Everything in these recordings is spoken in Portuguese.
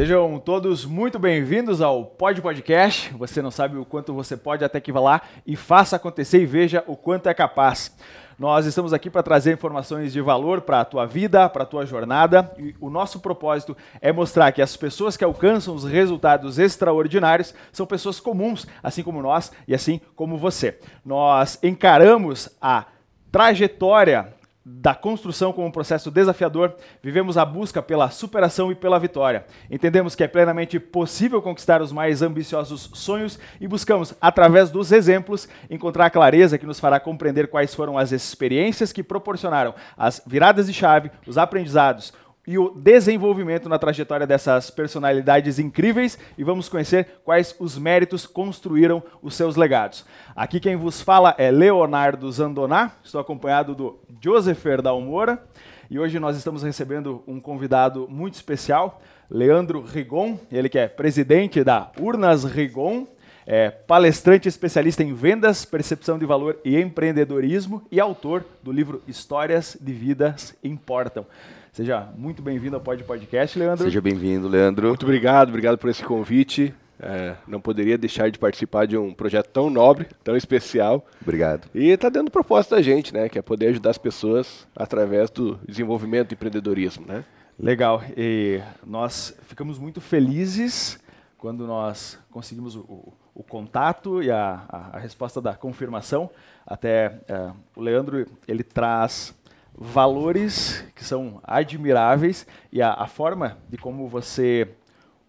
Sejam todos muito bem-vindos ao Pod Podcast. Você não sabe o quanto você pode até que vá lá e faça acontecer e veja o quanto é capaz. Nós estamos aqui para trazer informações de valor para a tua vida, para a tua jornada. E o nosso propósito é mostrar que as pessoas que alcançam os resultados extraordinários são pessoas comuns, assim como nós e assim como você. Nós encaramos a trajetória da construção como um processo desafiador, vivemos a busca pela superação e pela vitória. Entendemos que é plenamente possível conquistar os mais ambiciosos sonhos e buscamos, através dos exemplos, encontrar a clareza que nos fará compreender quais foram as experiências que proporcionaram as viradas de chave, os aprendizados, e o desenvolvimento na trajetória dessas personalidades incríveis e vamos conhecer quais os méritos construíram os seus legados. Aqui quem vos fala é Leonardo Zandoná, estou acompanhado do Josefer Dalmora e hoje nós estamos recebendo um convidado muito especial, Leandro Rigon, ele que é presidente da Urnas Rigon, é palestrante especialista em vendas, percepção de valor e empreendedorismo e autor do livro Histórias de Vidas Importam. Seja muito bem-vindo ao Pod Podcast, Leandro. Seja bem-vindo, Leandro. Muito obrigado, obrigado por esse convite. É, não poderia deixar de participar de um projeto tão nobre, tão especial. Obrigado. E está dando propósito da gente, né? Que é poder ajudar as pessoas através do desenvolvimento do empreendedorismo, né? Legal. E nós ficamos muito felizes quando nós conseguimos o, o, o contato e a, a, a, resposta da confirmação. Até é, o Leandro ele traz valores que são admiráveis e a, a forma de como você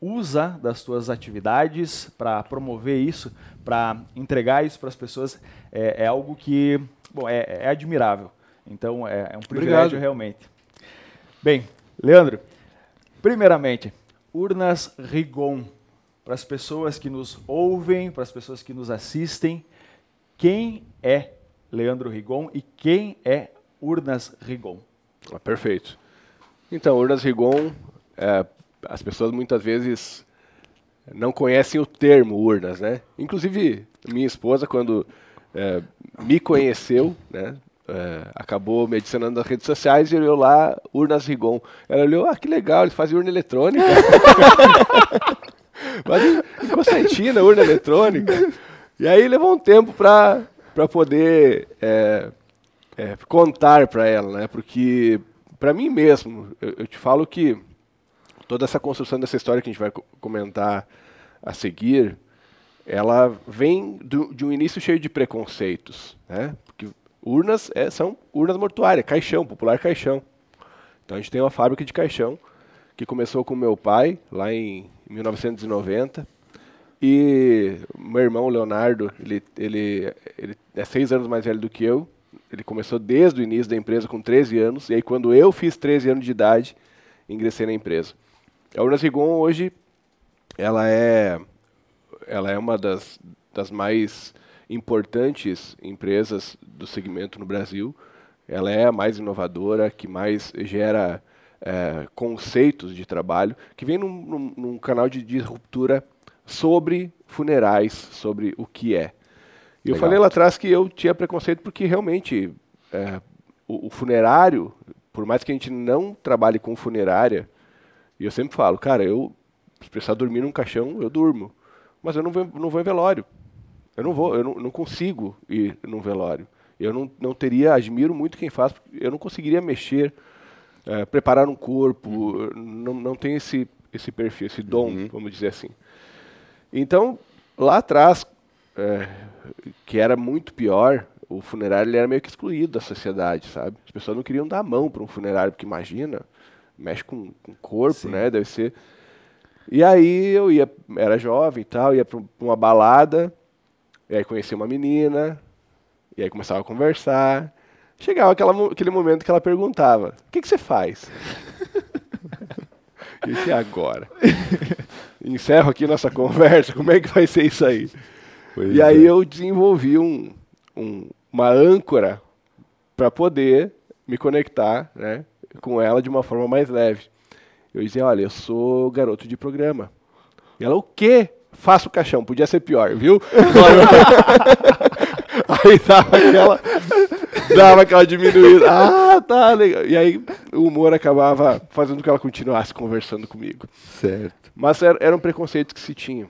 usa das suas atividades para promover isso, para entregar isso para as pessoas, é, é, algo que bom, é, é admirável. Então é, é um privilégio Obrigado. realmente. Bem, Leandro, primeiramente, Urnas Rigon, para as pessoas que nos ouvem, para as pessoas que nos assistem, quem é Leandro Rigon e quem é Urnas Rigon. Ah, perfeito. Então, Urnas Rigon, é, as pessoas muitas vezes não conhecem o termo urnas, né? Inclusive, minha esposa, quando é, me conheceu, né, é, acabou me adicionando nas redes sociais e olhou lá, Urnas Rigon. Ela olhou, ah, que legal, eles fazem urna eletrônica. Mas em Constantina, urna eletrônica. E aí levou um tempo para poder é, é, contar para ela, né? Porque para mim mesmo, eu, eu, te falo que toda essa construção dessa história que a gente vai comentar a seguir, ela vem do, de um início cheio de preconceitos, né? Porque urnas é, são urnas mortuárias, caixão, popular caixão. Então a gente tem uma fábrica de caixão que começou com meu pai lá em 1990 e meu irmão Leonardo, ele, ele, ele é seis anos mais velho do que eu ele começou desde o início da empresa com 13 anos, e aí quando eu fiz 13 anos de idade, ingressei na empresa. A Urnas Rigon hoje, ela é, ela é uma das, das mais importantes empresas do segmento no Brasil. Ela é a mais inovadora, que mais gera é, conceitos de trabalho, que vem num, num, num canal de, de ruptura sobre funerais, sobre o que é. E eu falei lá atrás que eu tinha preconceito porque realmente é, o, o, funerário, por mais que a gente não trabalhe com funerária, e eu sempre falo, cara, eu se precisar dormir num caixão, eu durmo. Mas eu não vou, não vou em velório. Eu não vou, eu não, não consigo ir num velório. Eu não, não teria, admiro muito quem faz, eu não conseguiria mexer, é, preparar um corpo, uhum. não, não tem esse, esse perfil, esse dom, uhum. vamos dizer assim. Então, lá atrás, é, que era muito pior, o funerário ele era meio que excluído da sociedade, sabe? As pessoas não queriam dar a mão para um funerário, porque imagina, mexe com, o corpo, Sim. né? Deve ser. E aí eu ia, era jovem e tal, ia para uma balada, e aí conheci uma menina, e aí começava a conversar. Chegava aquela, aquele momento que ela perguntava: O que, que você faz? e agora? Encerro aqui nossa conversa, como é que vai ser isso aí? Pois e aí é. eu desenvolvi um, um, uma âncora para poder me conectar né, com ela de uma forma mais leve. Eu dizia, olha, eu sou garoto de programa. E ela, o quê? Faço caixão, podia ser pior, viu? aí dava aquela, dava aquela diminuída. Ah, tá, legal. E aí o humor acabava fazendo com que ela continuasse conversando comigo. Certo. Mas era, era um preconceito que se tinha.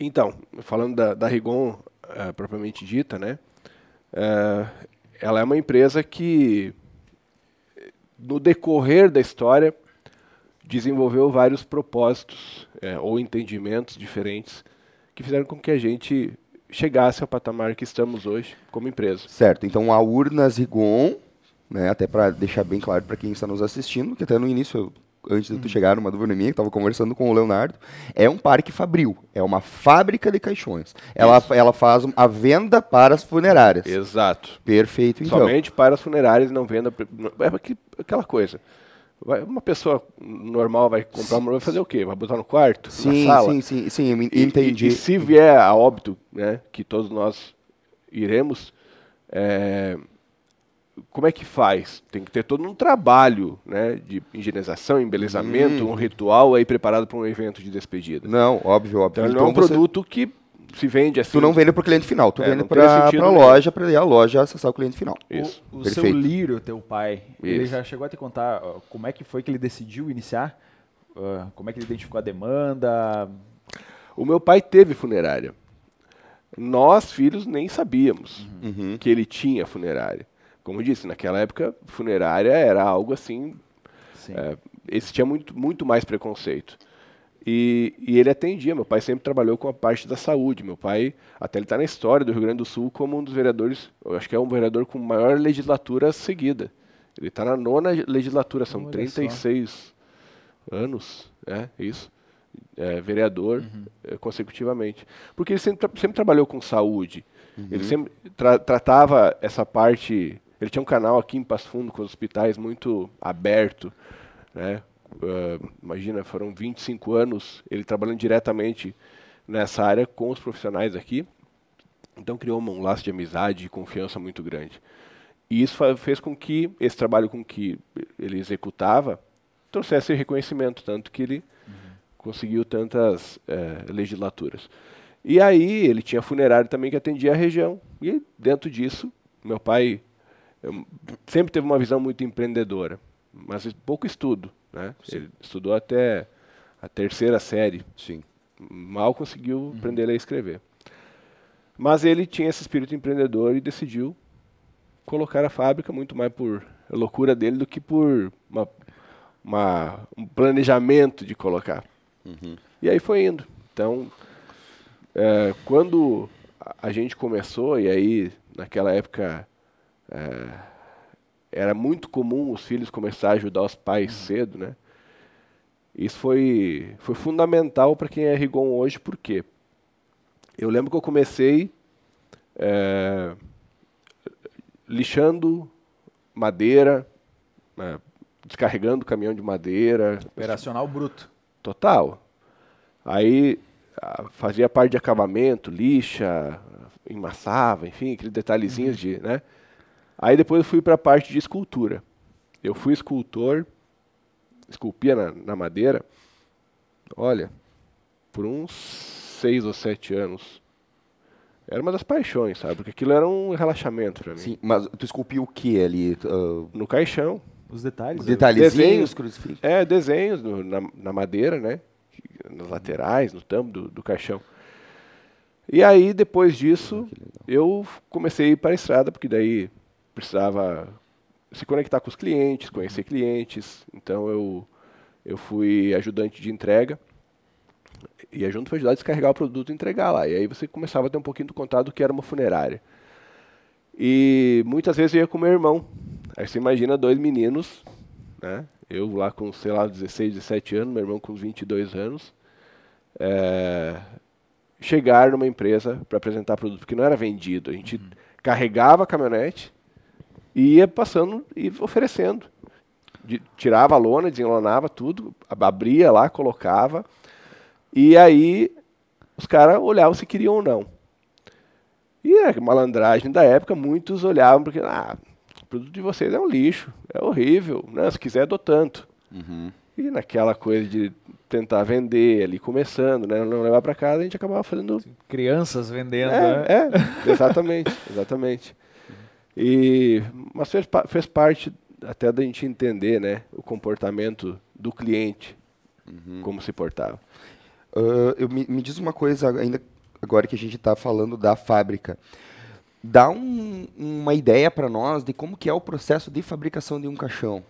Então, falando da, da Rigon uh, propriamente dita, né? Uh, ela é uma empresa que, no decorrer da história, desenvolveu vários propósitos é, ou entendimentos diferentes que fizeram com que a gente chegasse ao patamar que estamos hoje como empresa. Certo. Então a Urnas Rigon, né, até para deixar bem claro para quem está nos assistindo, que até no início antes de tu chegar, numa dúvida minha, que estava conversando com o Leonardo, é um parque fabril, é uma fábrica de caixões. Ela, ela faz a venda para as funerárias. Exato. Perfeito, então. Somente para as funerárias, não venda... É aquela coisa. Vai, uma pessoa normal vai comprar uma vai fazer o quê? Vai botar no quarto? Sim, na sala? sim, sim, sim, entendi. E, e, se vier a óbito, né, que todos nós iremos, é, como é que faz? Tem que ter todo um trabalho né, de higienização, embelezamento, hum. um ritual aí preparado para um evento de despedida. Não, óbvio, óbvio. Então, então não é um você... produto que se vende assim. Tu não vende para o cliente final, tu é, vende para a loja, para a loja acessar o cliente final. Isso. O, o seu Lírio, teu pai, Isso. ele já chegou a te contar uh, como é que foi que ele decidiu iniciar? Uh, como é que ele identificou a demanda? O meu pai teve funerária. Nós, filhos, nem sabíamos uhum. que ele tinha funerária. Como eu disse, naquela época, funerária era algo assim. É, existia muito, muito mais preconceito. E, e, ele atendia. Meu pai sempre trabalhou com a parte da saúde. Meu pai, até ele está na história do Rio Grande do Sul como um dos vereadores, eu acho que é um vereador com maior legislatura seguida. Ele está na nona legislatura, são Olha 36 só. anos, é isso, é, vereador uhum. é, consecutivamente. Porque ele sempre, sempre trabalhou com saúde. Uhum. Ele sempre tra tratava essa parte. Ele tinha um canal aqui em Passo Fundo com os hospitais muito aberto, né? uh, imagina, foram 25 anos ele trabalhando diretamente nessa área com os profissionais aqui. Então criou um laço de amizade e confiança muito grande. E isso fez com que esse trabalho com que ele executava trouxesse reconhecimento, tanto que ele uhum. conseguiu tantas uh, legislaturas. E aí ele tinha funerário também que atendia a região. E dentro disso, meu pai sempre teve uma visão muito empreendedora, mas pouco estudo. Né? Ele estudou até a terceira série. Sim. Mal conseguiu uhum. aprender a e escrever. Mas ele tinha esse espírito empreendedor e decidiu colocar a fábrica muito mais por loucura dele do que por uma, uma, um planejamento de colocar. Uhum. E aí foi indo. Então, é, quando a gente começou, e aí naquela época é, era muito comum os filhos começar a ajudar os pais uhum. cedo, né? Isso foi, foi fundamental para quem é Rigon hoje, por quê? Eu lembro que eu comecei é, lixando madeira, é, descarregando caminhão de madeira. Operacional bruto. Total. Aí fazia parte de acabamento, lixa, emassava, enfim, aqueles detalhezinhos uhum. de, né? Aí depois eu fui para a parte de escultura. Eu fui escultor, esculpia na, na, madeira, olha, por uns seis ou sete anos. Era uma das paixões, sabe? Porque aquilo era um relaxamento para mim. Sim, mas tu esculpiu o que ali? Uh... No caixão. Os detalhes. Os detalhezinhos, desenhos, É, desenhos no, na, na, madeira, né? Nas laterais, no tampo do, do caixão. E aí, depois disso, eu comecei a ir para a estrada, porque daí precisava se conectar com os clientes, conhecer clientes. Então eu, eu fui ajudante de entrega. E a junto foi ajudar a descarregar o produto e entregar lá. E aí você começava a ter um pouquinho do contato do que era uma funerária. E muitas vezes eu ia com meu irmão. Aí você imagina dois meninos, né? Eu lá com, sei lá, 16, 17 anos, meu irmão com 22 anos. É, chegar numa empresa para apresentar produto, porque não era vendido. A gente uhum. carregava a caminhonete, e ia passando e oferecendo. De, tirava a lona, desenlonava tudo, abria lá, colocava. E aí os caras olhavam se queriam ou não. E a malandragem da época, muitos olhavam porque, ah, o produto de vocês é um lixo, é horrível, né? se quiser dou tanto. Uhum. E naquela coisa de tentar vender ali, começando, né? não levar para casa, a gente acabava fazendo... Crianças vendendo, é, né? É, exatamente, exatamente. E, mas fez, fez parte até da gente entender, né, o comportamento do cliente, como se portava. Ah, eu, me, me diz uma coisa, ainda agora que a gente está falando da fábrica. Dá um- uma ideia para nós de como que é o processo de fabricação de um caixão.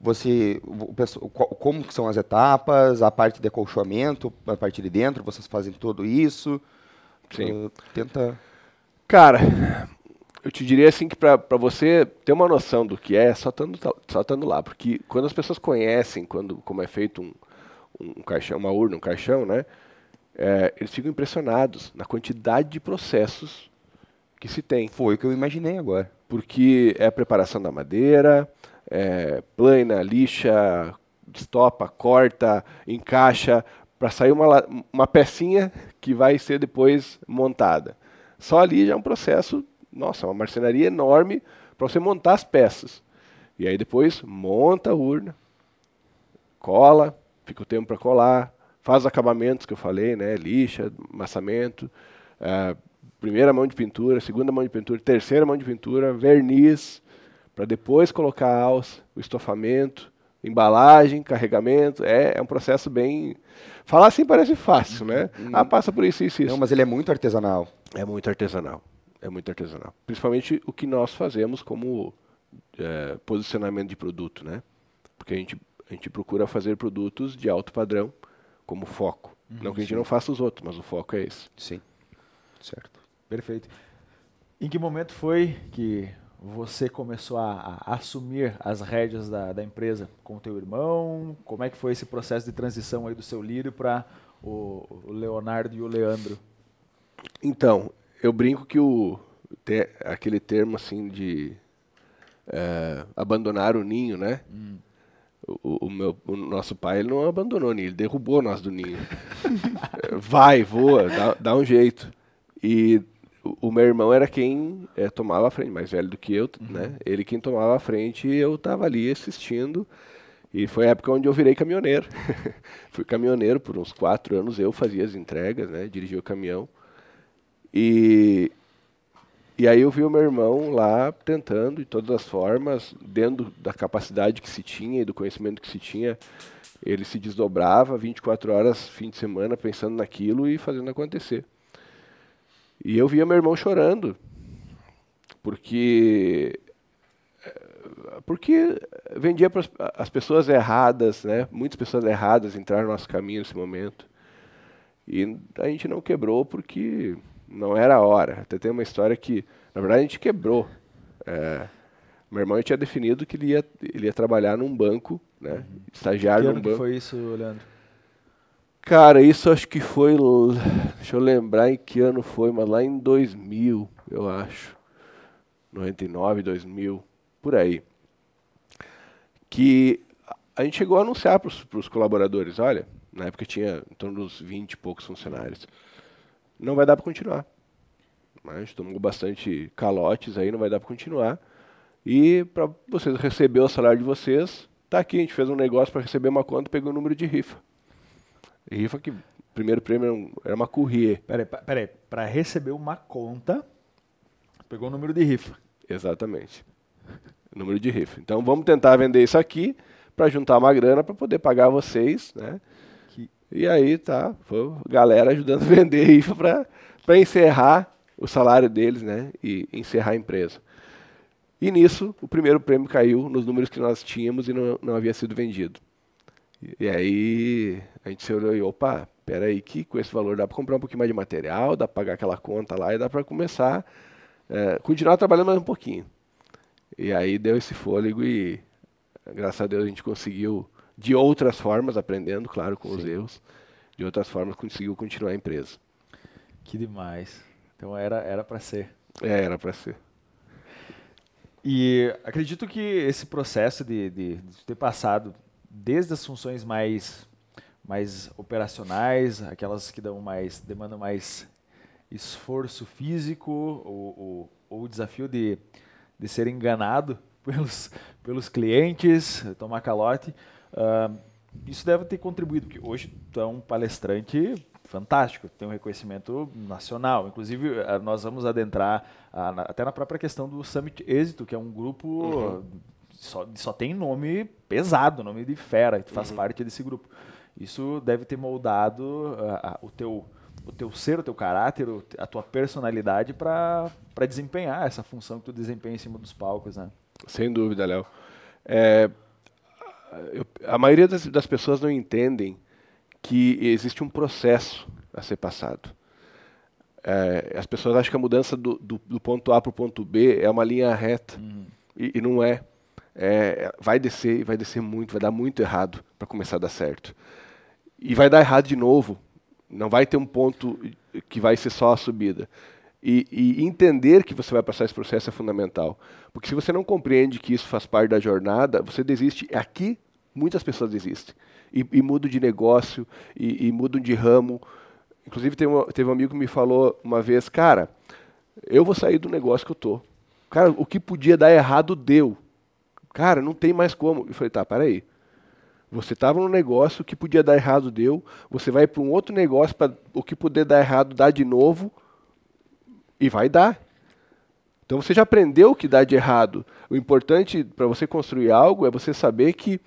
Você, o como são as etapas, a parte de acolchoamento, a parte de dentro, vocês fazem tudo isso? Sim. Ah, tenta... Cara, eu te diria assim que para você ter uma noção do que é, só estando só estando lá, porque quando as pessoas conhecem quando como é feito um, um caixão, uma urna, um caixão, né? é, eles ficam impressionados na quantidade de processos que se tem. Foi o que eu imaginei agora. porque é a preparação da madeira, é, plana, lixa, estopa, corta, encaixa, para sair uma, uma pecinha que vai ser depois montada. Só ali já é um processo, nossa, uma marcenaria enorme para você montar as peças. E aí depois monta a urna, cola, fica o tempo para colar, faz os acabamentos que eu falei, né? Lixa, amassamento, ah, primeira mão de pintura, segunda mão de pintura, terceira mão de pintura, verniz, para depois colocar a alça, o estofamento, embalagem, carregamento. É, é um processo bem. Falar assim parece fácil, né? Ah, passa por isso, isso, isso. Não, mas ele é muito artesanal. É muito artesanal. É muito artesanal. Principalmente o que nós fazemos como é, posicionamento de produto, né? Porque a gente, a gente procura fazer produtos de alto padrão como foco. não que a gente não faça os outros, mas o foco é esse. Sim. Certo. Perfeito. Em que momento foi que você começou a, a assumir as rédeas da, da empresa com o teu irmão? Como é que foi esse processo de transição aí do seu Lírio para o, o Leonardo e o Leandro? Então, eu brinco que o te- aquele termo assim de é, abandonar o ninho, né? O, o meu, o nosso pai ele não abandonou o ninho, ele derrubou nós do ninho. Vai, voa, dá, dá um jeito. E o, o meu irmão era quem é, tomava a frente, mais velho do que eu, né? Ele quem tomava a frente e eu estava ali assistindo. E foi a época onde eu virei caminhoneiro. Fui caminhoneiro por uns quatro anos, eu fazia as entregas, né? Dirigia o caminhão. E, e aí eu vi o meu irmão lá tentando, de todas as formas, dentro da capacidade que se tinha e do conhecimento que se tinha, ele se desdobrava 24 horas, fim de semana, pensando naquilo e fazendo acontecer. E eu via meu irmão chorando, porque porque vendia para as pessoas erradas, né? Muitas pessoas erradas entraram no nosso caminho nesse momento. E a gente não quebrou porque não era a hora. Até tem uma história que, na verdade, a gente quebrou. É, meu irmão tinha definido que ele ia, ele ia trabalhar num banco, né? Que Estagiário num ano que banco. foi isso, Leandro? Cara, isso acho que foi. Deixa eu lembrar em que ano foi, mas lá em 2000, eu acho. 99, 2000, por aí. Que a gente chegou a anunciar para os colaboradores: olha, na época tinha em torno dos 20 e poucos funcionários. Não vai dar para continuar. Mas a gente tomou bastante calotes aí, não vai dar para continuar. E para vocês receber o salário de vocês, tá aqui, a gente fez um negócio para receber uma conta e pegou o número de rifa. Rifa que o primeiro prêmio era um- uma Courrier. Peraí, peraí. Para receber uma conta, pegou o número de rifa. Exatamente. Número de rifa. Então vamos tentar vender isso aqui para juntar uma grana para poder pagar vocês, né? E aí tá, foi galera ajudando a vender rifa para encerrar o salário deles, né? E encerrar a empresa. E nisso, o primeiro prêmio caiu nos números que nós tínhamos e não, não havia sido vendido. E, e aí a gente se olhou e, opa, peraí, que com esse valor dá para comprar um pouquinho mais de material, dá para pagar aquela conta lá e dá para começar, é, continuar trabalhando mais um pouquinho. E aí deu esse fôlego e, graças a Deus, a gente conseguiu, de outras formas, aprendendo, claro, com os erros, de outras formas, conseguiu continuar a empresa. Que demais. Então era era para ser. É, era para ser. E acredito que esse processo de, de, de ter passado desde as funções mais, mais operacionais, aquelas que dão mais, demandam mais esforço físico, ou, ou, ou o desafio de, de ser enganado pelos, pelos clientes, tomar calote, ah, isso deve ter contribuído, porque hoje tu é um palestrante fantástico, tem um reconhecimento nacional. Inclusive, ah, nós vamos adentrar na- até na própria questão do Summit Êxito, que é um grupo só, só tem nome pesado, nome de fera, e tu faz Uhum. parte desse grupo. Isso deve ter moldado ah, ah, o teu o teu ser, o teu caráter, a tua personalidade para desempenhar essa função que tu desempenha em cima dos palcos, né? Sem dúvida, Léo. É, eu- a maioria das, das pessoas não entendem que existe um processo a ser passado. É, as pessoas acham que a mudança do, do- do ponto A para o ponto B é uma linha reta. E, e não é. É, Vai descer e vai descer muito, vai dar muito errado para começar a dar certo. E vai dar errado de novo. Não vai ter um ponto que vai ser só a subida. E, e entender que você vai passar esse processo é fundamental. Porque se você não compreende que isso faz parte da jornada, você desiste. Aqui, muitas pessoas desistem. E, e mudam de negócio, e, e mudam de ramo. Inclusive, teve, uma- teve um amigo que me falou uma vez, cara, eu vou sair do negócio que eu tô. Cara, o que podia dar errado, deu. Cara, não tem mais como. Eu falei, tá, peraí. Você estava num negócio que podia dar errado, deu. Você vai para um outro negócio para o que puder dar errado, dá de novo. E vai dar. Então você já aprendeu o que dá de errado. O importante para você construir algo é você saber que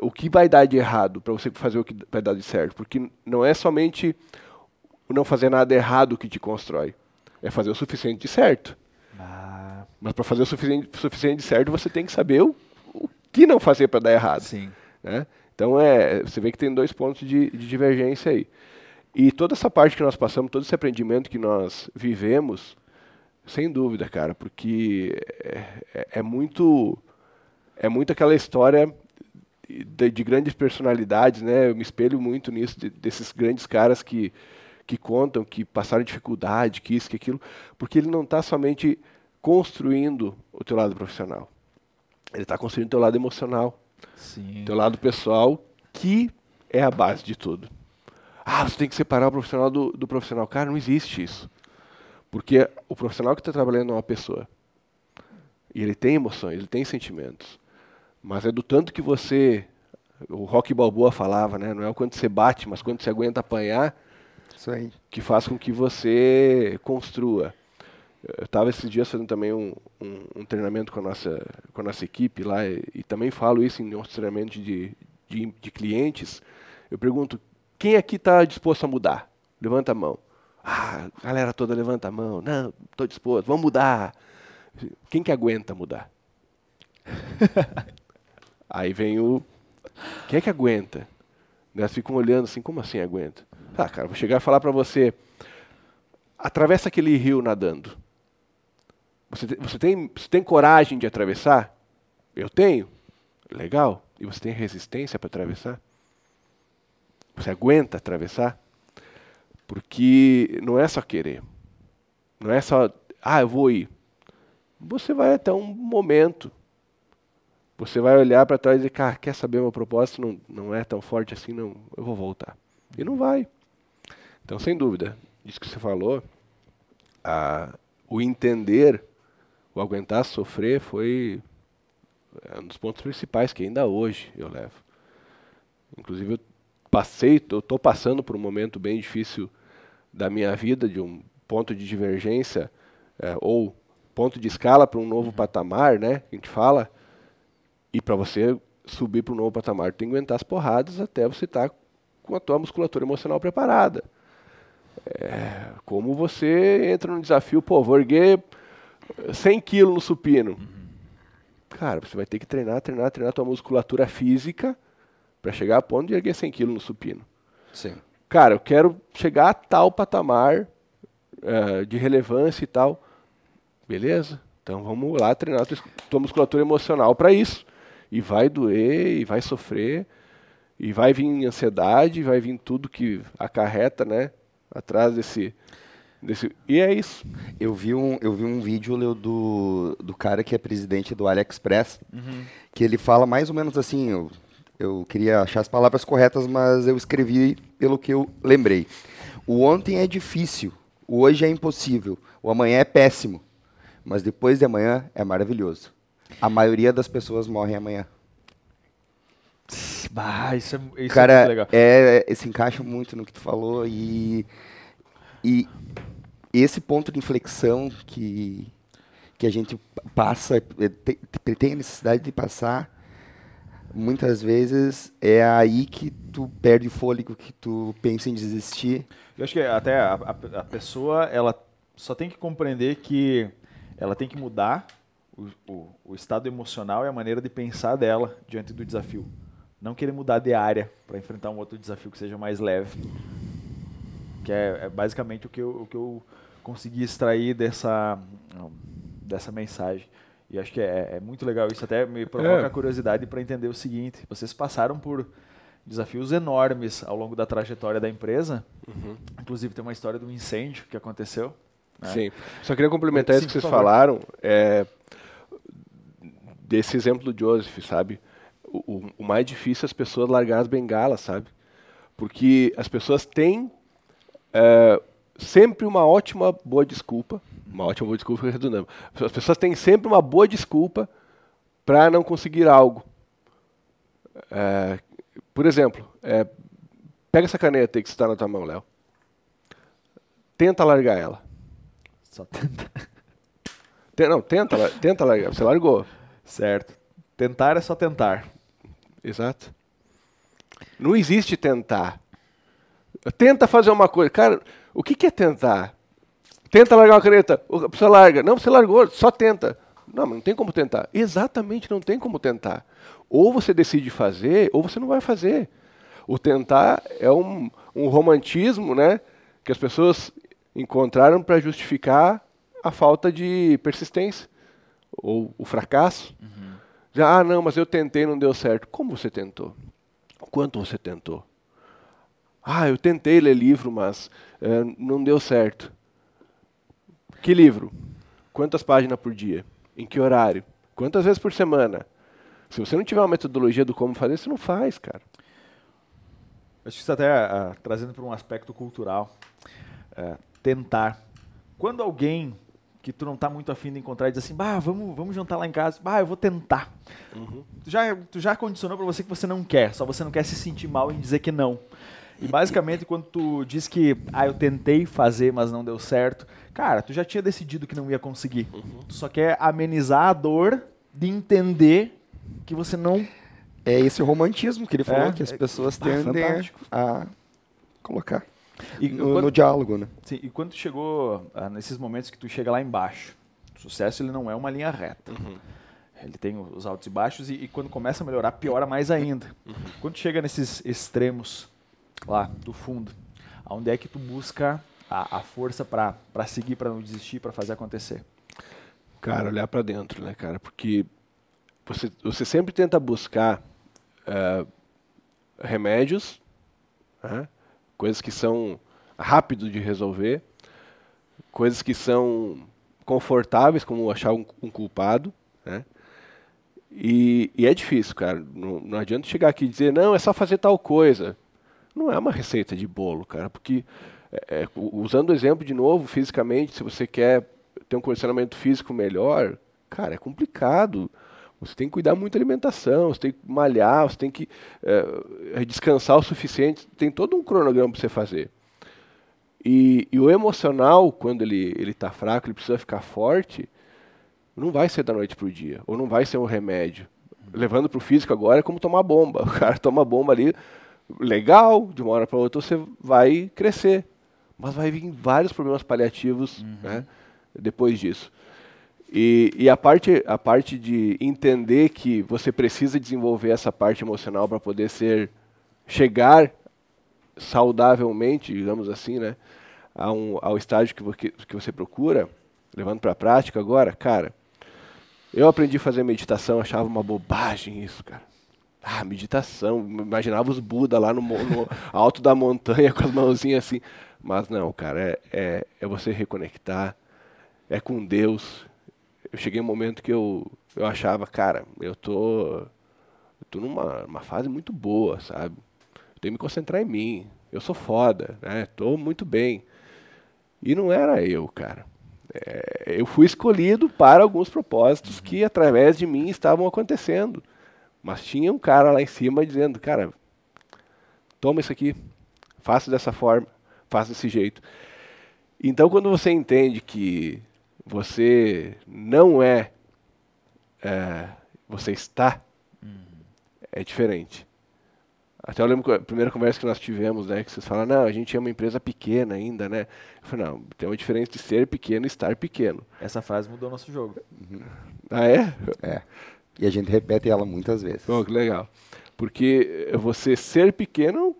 o que vai dar de errado para você fazer o que vai dar de certo. Porque não é somente não fazer nada errado que te constrói. É fazer o suficiente de certo. Ah, Mas para fazer o suficiente, suficiente de certo, você tem que saber o, o que não fazer para dar errado. sim. né? Então é, você vê que tem dois pontos de, de divergência aí. E toda essa parte que nós passamos, todo esse aprendimento que nós vivemos, sem dúvida, cara, porque é, é- é muito é muito aquela história de, de grandes personalidades, né? Eu me espelho muito nisso de- desses grandes caras que que contam que passaram dificuldade, que isso, que aquilo, porque ele não está somente construindo o teu lado profissional, ele está construindo o teu lado emocional Sim. teu lado pessoal, que é a base de tudo. Ah, você tem que separar o profissional do, do profissional. Cara, não existe isso. Porque o profissional que está trabalhando é uma pessoa. E ele tem emoções, ele tem sentimentos. Mas é do tanto que você. O Rock Balboa falava, né? Não é o quanto você bate, mas quanto você aguenta apanhar Isso aí. que faz com que você construa. Eu estava esses dias fazendo também um, um, um treinamento com a nossa, com a nossa equipe lá, e, e também falo isso em outros treinamentos de, de, de clientes. Eu pergunto, quem aqui está disposto a mudar? Levanta a mão. Ah, a galera toda levanta a mão. Não, estou disposto, vamos mudar. Quem que aguenta mudar? Aí vem o. Quem é que aguenta? Né, Elas ficam olhando assim, como assim aguenta? Ah, cara, vou chegar e falar pra você. Atravessa aquele rio nadando. Você, você, tem, você tem coragem de atravessar? Eu tenho. Legal. E você tem resistência para atravessar? Você aguenta atravessar? Porque não é só querer. Não é só, ah, eu vou ir. Você vai até um momento. Você vai olhar para trás e dizer, cara, quer saber, meu propósito não, não é tão forte assim, não, eu vou voltar. E não vai. Então, sem dúvida, isso que você falou, a, o entender, o aguentar sofrer foi é, um dos pontos principais que ainda hoje eu levo. Inclusive, eu passei, estou passando por um momento bem difícil da minha vida, de um ponto de divergência, é, ou ponto de escala para um novo patamar, né? A gente fala. E para você subir para um novo patamar, tem que aguentar as porradas até você estar com a tua musculatura emocional preparada. É, como você entra num desafio, pô, vou erguer 100 quilos no supino. Cara, você vai ter que treinar, treinar, treinar a tua musculatura física para chegar a ponto de erguer 100 quilos no supino. Sim. Cara, eu quero chegar a tal patamar eh, de relevância e tal. Beleza? Então vamos lá treinar a tua musculatura emocional para isso. E vai doer, e vai sofrer, e vai vir ansiedade, vai vir tudo que acarreta, né? Atrás desse. desse e é isso. Eu vi um, eu vi um vídeo Leo, do, do cara que é presidente do AliExpress, que ele fala mais ou menos assim, eu, eu queria achar as palavras corretas, mas eu escrevi pelo que eu lembrei. O ontem é difícil, o hoje é impossível, o amanhã é péssimo, mas depois de amanhã é maravilhoso. A maioria das pessoas morrem amanhã. Bah, isso é, isso é muito Cara, legal. é, é, se encaixa muito no que tu falou e, e esse ponto de inflexão que, que a gente passa, eh, tem, tem a necessidade de passar, muitas vezes é aí que tu perde o fôlego, que tu pensa em desistir. Eu acho que até a, a, a pessoa, ela só tem que compreender que ela tem que mudar o, o, o, estado emocional e a maneira de pensar dela diante do desafio. Não querer mudar de área para enfrentar um outro desafio que seja mais leve. Que é, é basicamente o que, eu, o que eu consegui extrair dessa, dessa mensagem. E acho que é, é muito legal isso. Até me provoca é. a curiosidade para entender o seguinte: vocês passaram por desafios enormes ao longo da trajetória da empresa. Uhum. Inclusive, tem uma história de um incêndio que aconteceu. Né? Sim. Só queria complementar Sim, isso que vocês falaram. É, desse exemplo do Joseph, sabe? O, o, mais difícil é as pessoas largar as bengalas, sabe? Porque as pessoas têm é, sempre uma ótima, boa desculpa. Uma ótima, boa desculpa redundante. As pessoas têm sempre uma boa desculpa para não conseguir algo. É, por exemplo, é, pega essa caneta que está na tua mão, Léo. Tenta largar ela. Só tenta. Não, tenta, tenta largar. Você largou. Certo. Tentar é só tentar. Exato. Não existe tentar. Tenta fazer uma coisa. Cara, o que, que é tentar? Tenta largar uma caneta. Pessoa larga. Não, você largou, só tenta. Não, mas não tem como tentar. Exatamente, não tem como tentar. Ou você decide fazer, ou você não vai fazer. O tentar é um, um romantismo né, que as pessoas encontraram para justificar a falta de persistência ou o fracasso. Uhum. Já, ah, não, mas eu tentei não deu certo. Como você tentou? Quanto você tentou? Ah, eu tentei ler livro, mas é, não deu certo. Que livro? Quantas páginas por dia? Em que horário? Quantas vezes por semana? Se você não tiver uma metodologia do como fazer, você não faz, cara. Acho que isso até uh, trazendo para um aspecto cultural. Uh, tentar. Quando alguém que tu não tá muito afim de encontrar e diz assim, bah, vamos, vamos jantar lá em casa, bah, eu vou tentar. Uhum. Tu, já, tu já condicionou para você que você não quer, só você não quer se sentir mal em dizer que não. E basicamente, quando tu diz que, ah, eu tentei fazer, mas não deu certo, cara, tu já tinha decidido que não ia conseguir. Uhum. Tu só quer amenizar a dor de entender que você não. É esse romantismo que ele falou, é, que as pessoas é, tendem a colocar. E no, quando, no, diálogo, né? Sim, e quando chegou ah, nesses momentos que tu chega lá embaixo, o sucesso ele não é uma linha reta. Uhum. Ele tem os altos e baixos e, e, quando começa a melhorar, piora mais ainda. Uhum. Quando chega nesses extremos lá do fundo, aonde é que tu busca a, a força para seguir, para não desistir, para fazer acontecer? Cara, olhar para dentro, né, cara? Porque você, você sempre tenta buscar uh, remédios, né? Coisas que são rápido de resolver, coisas que são confortáveis, como achar um, um culpado, né? E, e, é difícil, cara. Não, não adianta chegar aqui e dizer, não, é só fazer tal coisa. Não é uma receita de bolo, cara, porque, é, é usando o exemplo de novo, fisicamente, se você quer ter um condicionamento físico melhor, cara, é complicado. Você tem que cuidar muito da alimentação, você tem que malhar, você tem que é, descansar o suficiente. Tem todo um cronograma para você fazer. E, e, o emocional, quando ele está fraco, ele precisa ficar forte, não vai ser da noite para o dia, ou não vai ser um remédio. Levando para o físico agora é como tomar bomba. O cara toma bomba ali, legal, de uma hora para outra você vai crescer. Mas vai vir vários problemas paliativos uhum. né, depois disso. E, e, a, parte, a parte de entender que você precisa desenvolver essa parte emocional para poder ser chegar saudavelmente, digamos assim, né, a um, ao estágio que, você, que você procura, levando para a prática agora, cara, eu aprendi a fazer meditação, achava uma bobagem isso, cara. Ah, meditação, imaginava os Buda lá no, no alto da montanha com as mãozinhas assim. Mas não, cara, é, é, é você reconectar, é com Deus, eu cheguei um momento que eu, eu achava, cara, eu tô, eu tô numa, numa fase muito boa, sabe? Eu tenho que me concentrar em mim. Eu sou foda, né? Tô muito bem. E não era eu, cara. É, eu fui escolhido para alguns propósitos uhum. que através de mim estavam acontecendo. Mas tinha um cara lá em cima dizendo, cara, toma isso aqui, faça dessa forma, faça desse jeito. Então, quando você entende que você não é, é você está, é diferente. Até eu lembro que a primeira conversa que nós tivemos, né, que vocês falaram, não, a gente é uma empresa pequena ainda, né? Eu falei, não, tem uma diferença de ser pequeno e estar pequeno. Essa frase mudou nosso jogo. Ah, é? É. E a gente repete ela muitas vezes. Bom, que legal. Porque você ser pequeno,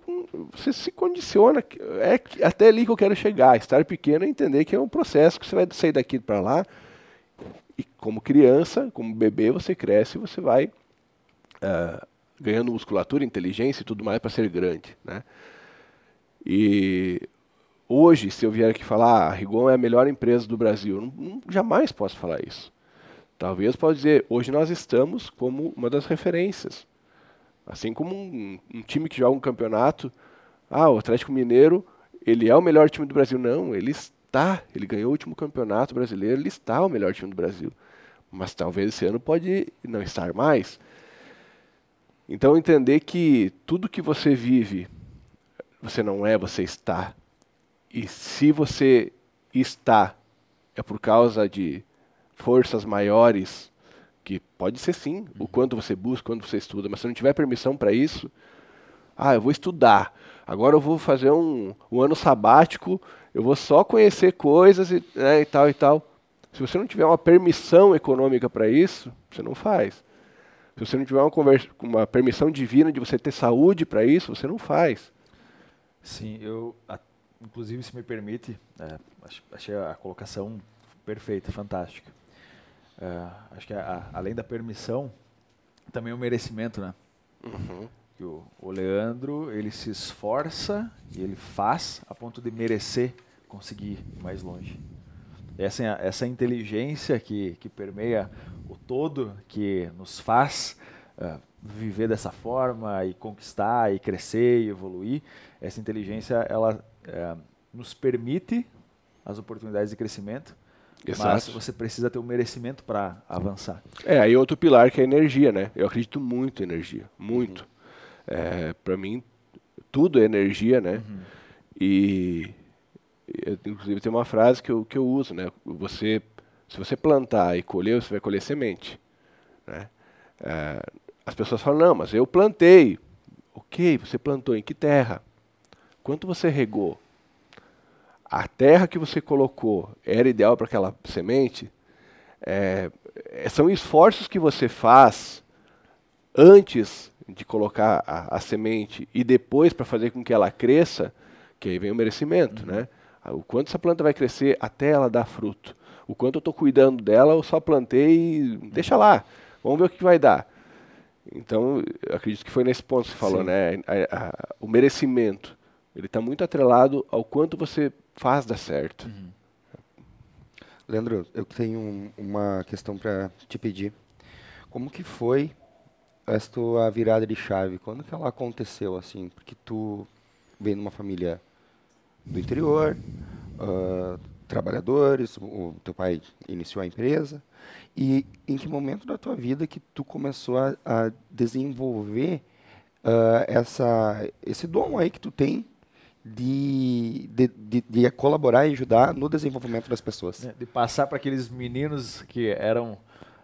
você se condiciona. É até ali que eu quero chegar. Estar pequeno é entender que é um processo que você vai sair daqui para lá. E como criança, como bebê, você cresce e você vai uh, ganhando musculatura, inteligência e tudo mais para ser grande. Né? E hoje, se eu vier aqui falar, ah, a Rigon é a melhor empresa do Brasil, não, não, jamais posso falar isso. Talvez possa dizer, hoje nós estamos como uma das referências. Assim como um, um, time que joga um campeonato, ah, o Atlético Mineiro, ele é o melhor time do Brasil. Não, ele está, ele ganhou o último campeonato brasileiro, ele está o melhor time do Brasil. Mas talvez esse ano pode não estar mais. Então entender que tudo que você vive, você não é, você está. E se você está, é por causa de forças maiores, que pode ser sim, o quanto você busca, quando você estuda, mas se não tiver permissão para isso, ah, eu vou estudar, agora eu vou fazer um, um ano sabático, eu vou só conhecer coisas e, né, e tal e tal. Se você não tiver uma permissão econômica para isso, você não faz. Se você não tiver uma, conversa, uma permissão divina de você ter saúde para isso, você não faz. Sim, eu, a, inclusive, se me permite, é, achei a colocação perfeita, fantástica. É, acho que a, a, além da permissão, também o merecimento, né? Uhum. Que o, o Leandro, ele se esforça e ele faz a ponto de merecer conseguir ir mais longe. Essa, essa inteligência que, que permeia o todo que nos faz uh, viver dessa forma e conquistar e crescer e evoluir, essa inteligência ela uh, nos permite as oportunidades de crescimento, Exato. mas você precisa ter o um merecimento para avançar. É, aí outro pilar que é a energia, né? Eu acredito muito em energia, muito. Uhum. É, para mim, tudo é energia, né? Uhum. E, inclusive tem uma frase que eu, que eu uso, né? Você se você plantar e colher, você vai colher semente. Né? É, as pessoas falam, não, mas eu plantei. Ok, você plantou em que terra? Quanto você regou? A terra que você colocou era ideal para aquela semente? É, é, são esforços que você faz antes de colocar a, a semente e depois para fazer com que ela cresça, que aí vem o merecimento, uhum. né? O quanto essa planta vai crescer até ela dar fruto o quanto eu estou cuidando dela, eu só plantei e deixa lá, vamos ver o que vai dar. Então, acredito que foi nesse ponto que você falou, Sim. né? A, a, o merecimento, ele está muito atrelado ao quanto você faz dar certo. Uhum. Leandro, eu tenho uma questão para te pedir. Como que foi esta virada de chave? Quando que ela aconteceu, assim? Porque tu vem de uma família do interior, uh, trabalhadores, o teu pai iniciou a empresa, e em que momento da tua vida que tu começou a, a desenvolver uh, essa, esse dom aí que tu tem de, de, de, de, colaborar e ajudar no desenvolvimento das pessoas. É, de passar para aqueles meninos que eram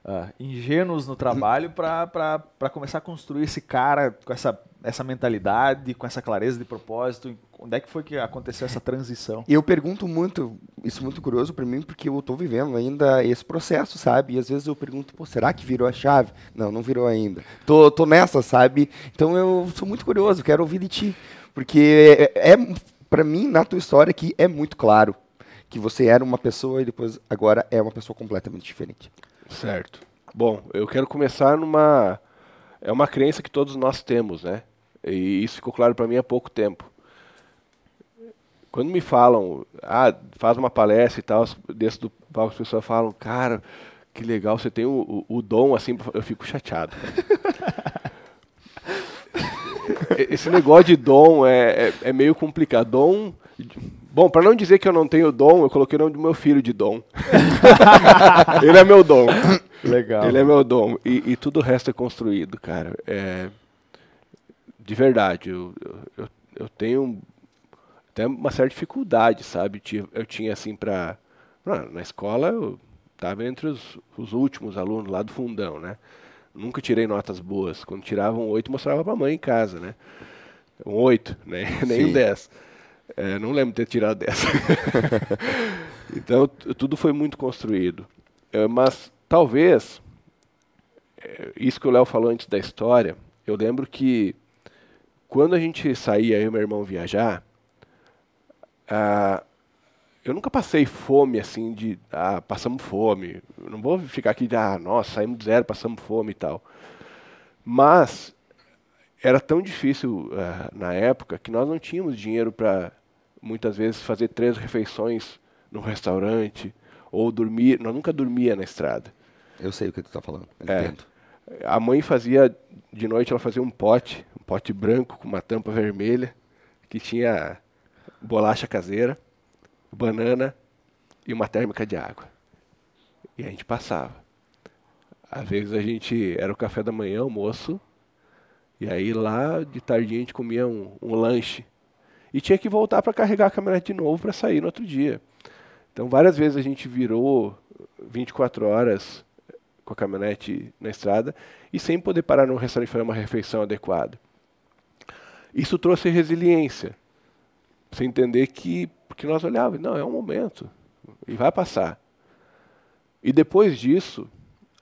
uh, ingênuos no trabalho para começar a construir esse cara com essa, essa mentalidade, com essa clareza de propósito. Onde é que foi que aconteceu essa transição? Eu pergunto muito, isso é muito curioso para mim, porque eu estou vivendo ainda esse processo, sabe? E às vezes eu pergunto, pô, será que virou a chave? Não, não virou ainda. Tô, tô nessa, sabe? Então eu sou muito curioso, quero ouvir de ti. Porque é, é para mim, na tua história aqui, é muito claro que você era uma pessoa e depois agora é uma pessoa completamente diferente. Certo. Bom, eu quero começar numa. É uma crença que todos nós temos, né? E isso ficou claro para mim há pouco tempo. Quando me falam, ah, faz uma palestra e tal, desse do palco as pessoas falam, cara, que legal, você tem o, o, o dom assim, eu fico chateado. Esse negócio de dom é, é, é meio complicado. Dom. Bom, para não dizer que eu não tenho dom, eu coloquei o nome do meu filho de dom. Ele é meu dom. Legal. Ele é meu dom. E, e tudo o resto é construído, cara. É, de verdade, eu, eu, eu tenho até uma certa dificuldade, sabe? Eu tinha assim pra. Na escola eu estava entre os, os últimos alunos lá do fundão, né? Nunca tirei notas boas. Quando tirava um 8, mostrava para a mãe em casa, né? Um 8, né? nem um 10. É, não lembro de ter tirado 10. então, tudo foi muito construído. É, mas, talvez, é, isso que o Léo falou antes da história, eu lembro que quando a gente saía, eu e meu irmão viajar, eu nunca passei fome assim de ah, passamos fome. Eu não vou ficar aqui de ah, nossa, saímos do zero, passamos fome e tal. Mas era tão difícil uh, na época que nós não tínhamos dinheiro para muitas vezes fazer três refeições no restaurante ou dormir. Nós nunca dormia na estrada. Eu sei o que tu está falando. É, a mãe fazia de noite ela fazia um pote, um pote branco com uma tampa vermelha que tinha bolacha caseira banana e uma térmica de água. E a gente passava. Às vezes a gente era o café da manhã, almoço, e aí lá de tardinha a gente comia um, um lanche. E tinha que voltar para carregar a caminhonete de novo para sair no outro dia. Então várias vezes a gente virou 24 horas com a caminhonete na estrada e sem poder parar no restaurante fazer uma refeição adequada. Isso trouxe resiliência. Você entender que porque nós olhávamos, não, é um momento e vai passar. E depois disso,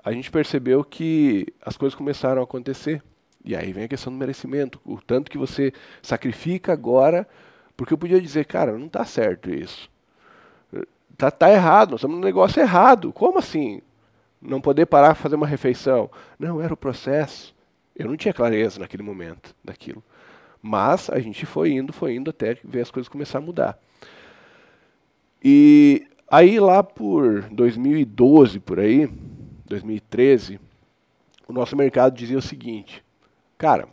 a gente percebeu que as coisas começaram a acontecer. E aí vem a questão do merecimento, o tanto que você sacrifica agora, porque eu podia dizer, cara, não está certo isso. Tá, tá errado, nós estamos num negócio errado. Como assim? Não poder parar para fazer uma refeição? Não, era o processo. Eu não tinha clareza naquele momento daquilo. Mas a gente foi indo, foi indo até ver as coisas começar a mudar. E aí lá por 2012, por aí, 2013, o nosso mercado dizia o seguinte, cara,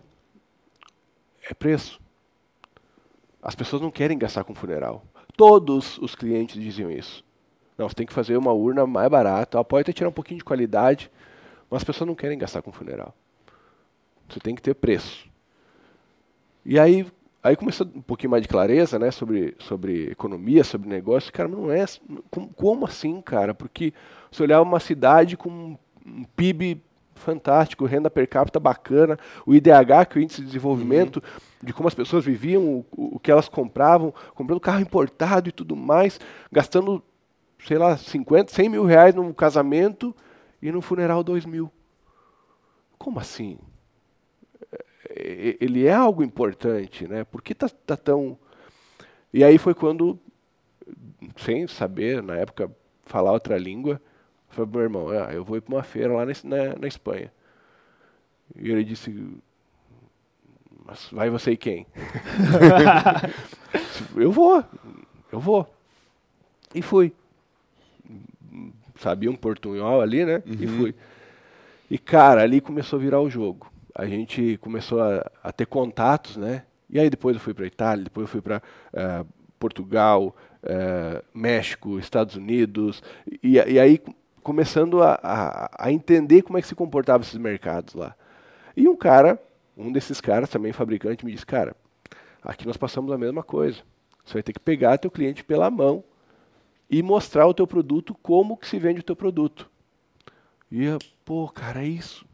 é preço. As pessoas não querem gastar com funeral. Todos os clientes diziam isso. Não, você tem que fazer uma urna mais barata. Pode até tirar um pouquinho de qualidade, mas as pessoas não querem gastar com funeral. Você tem que ter preço. E aí Aí começou um pouquinho mais de clareza, né, sobre, sobre economia, sobre negócio. Cara, não é. Como, como assim, cara? Porque você olhava uma cidade com um PIB fantástico, renda per capita bacana, o IDH, que é o índice de desenvolvimento, uhum. de como as pessoas viviam, o, o, que elas compravam, comprando carro importado e tudo mais, gastando, sei lá, 50, 100 mil reais num casamento e no funeral 2 mil. Como assim? ele é algo importante, né? Por que tá, tá tão... E aí foi quando, sem saber, na época, falar outra língua, eu falei, meu irmão, ah, eu vou ir para uma feira lá na, na, na, Espanha. E ele disse, mas vai você e quem? eu vou, eu vou. E fui. Sabia um portunhol ali, né? Uhum. E fui. E, cara, ali começou a virar o jogo a gente começou a, a, ter contatos, né? E aí depois eu fui para Itália, depois eu fui para uh, eh, Portugal, uh, México, Estados Unidos, e, e aí começando a, a, a, entender como é que se comportavam esses mercados lá. E um cara, um desses caras, também fabricante, me disse, cara, aqui nós passamos a mesma coisa. Você vai ter que pegar teu cliente pela mão e mostrar o teu produto como que se vende o teu produto. E eu, pô, cara, é isso.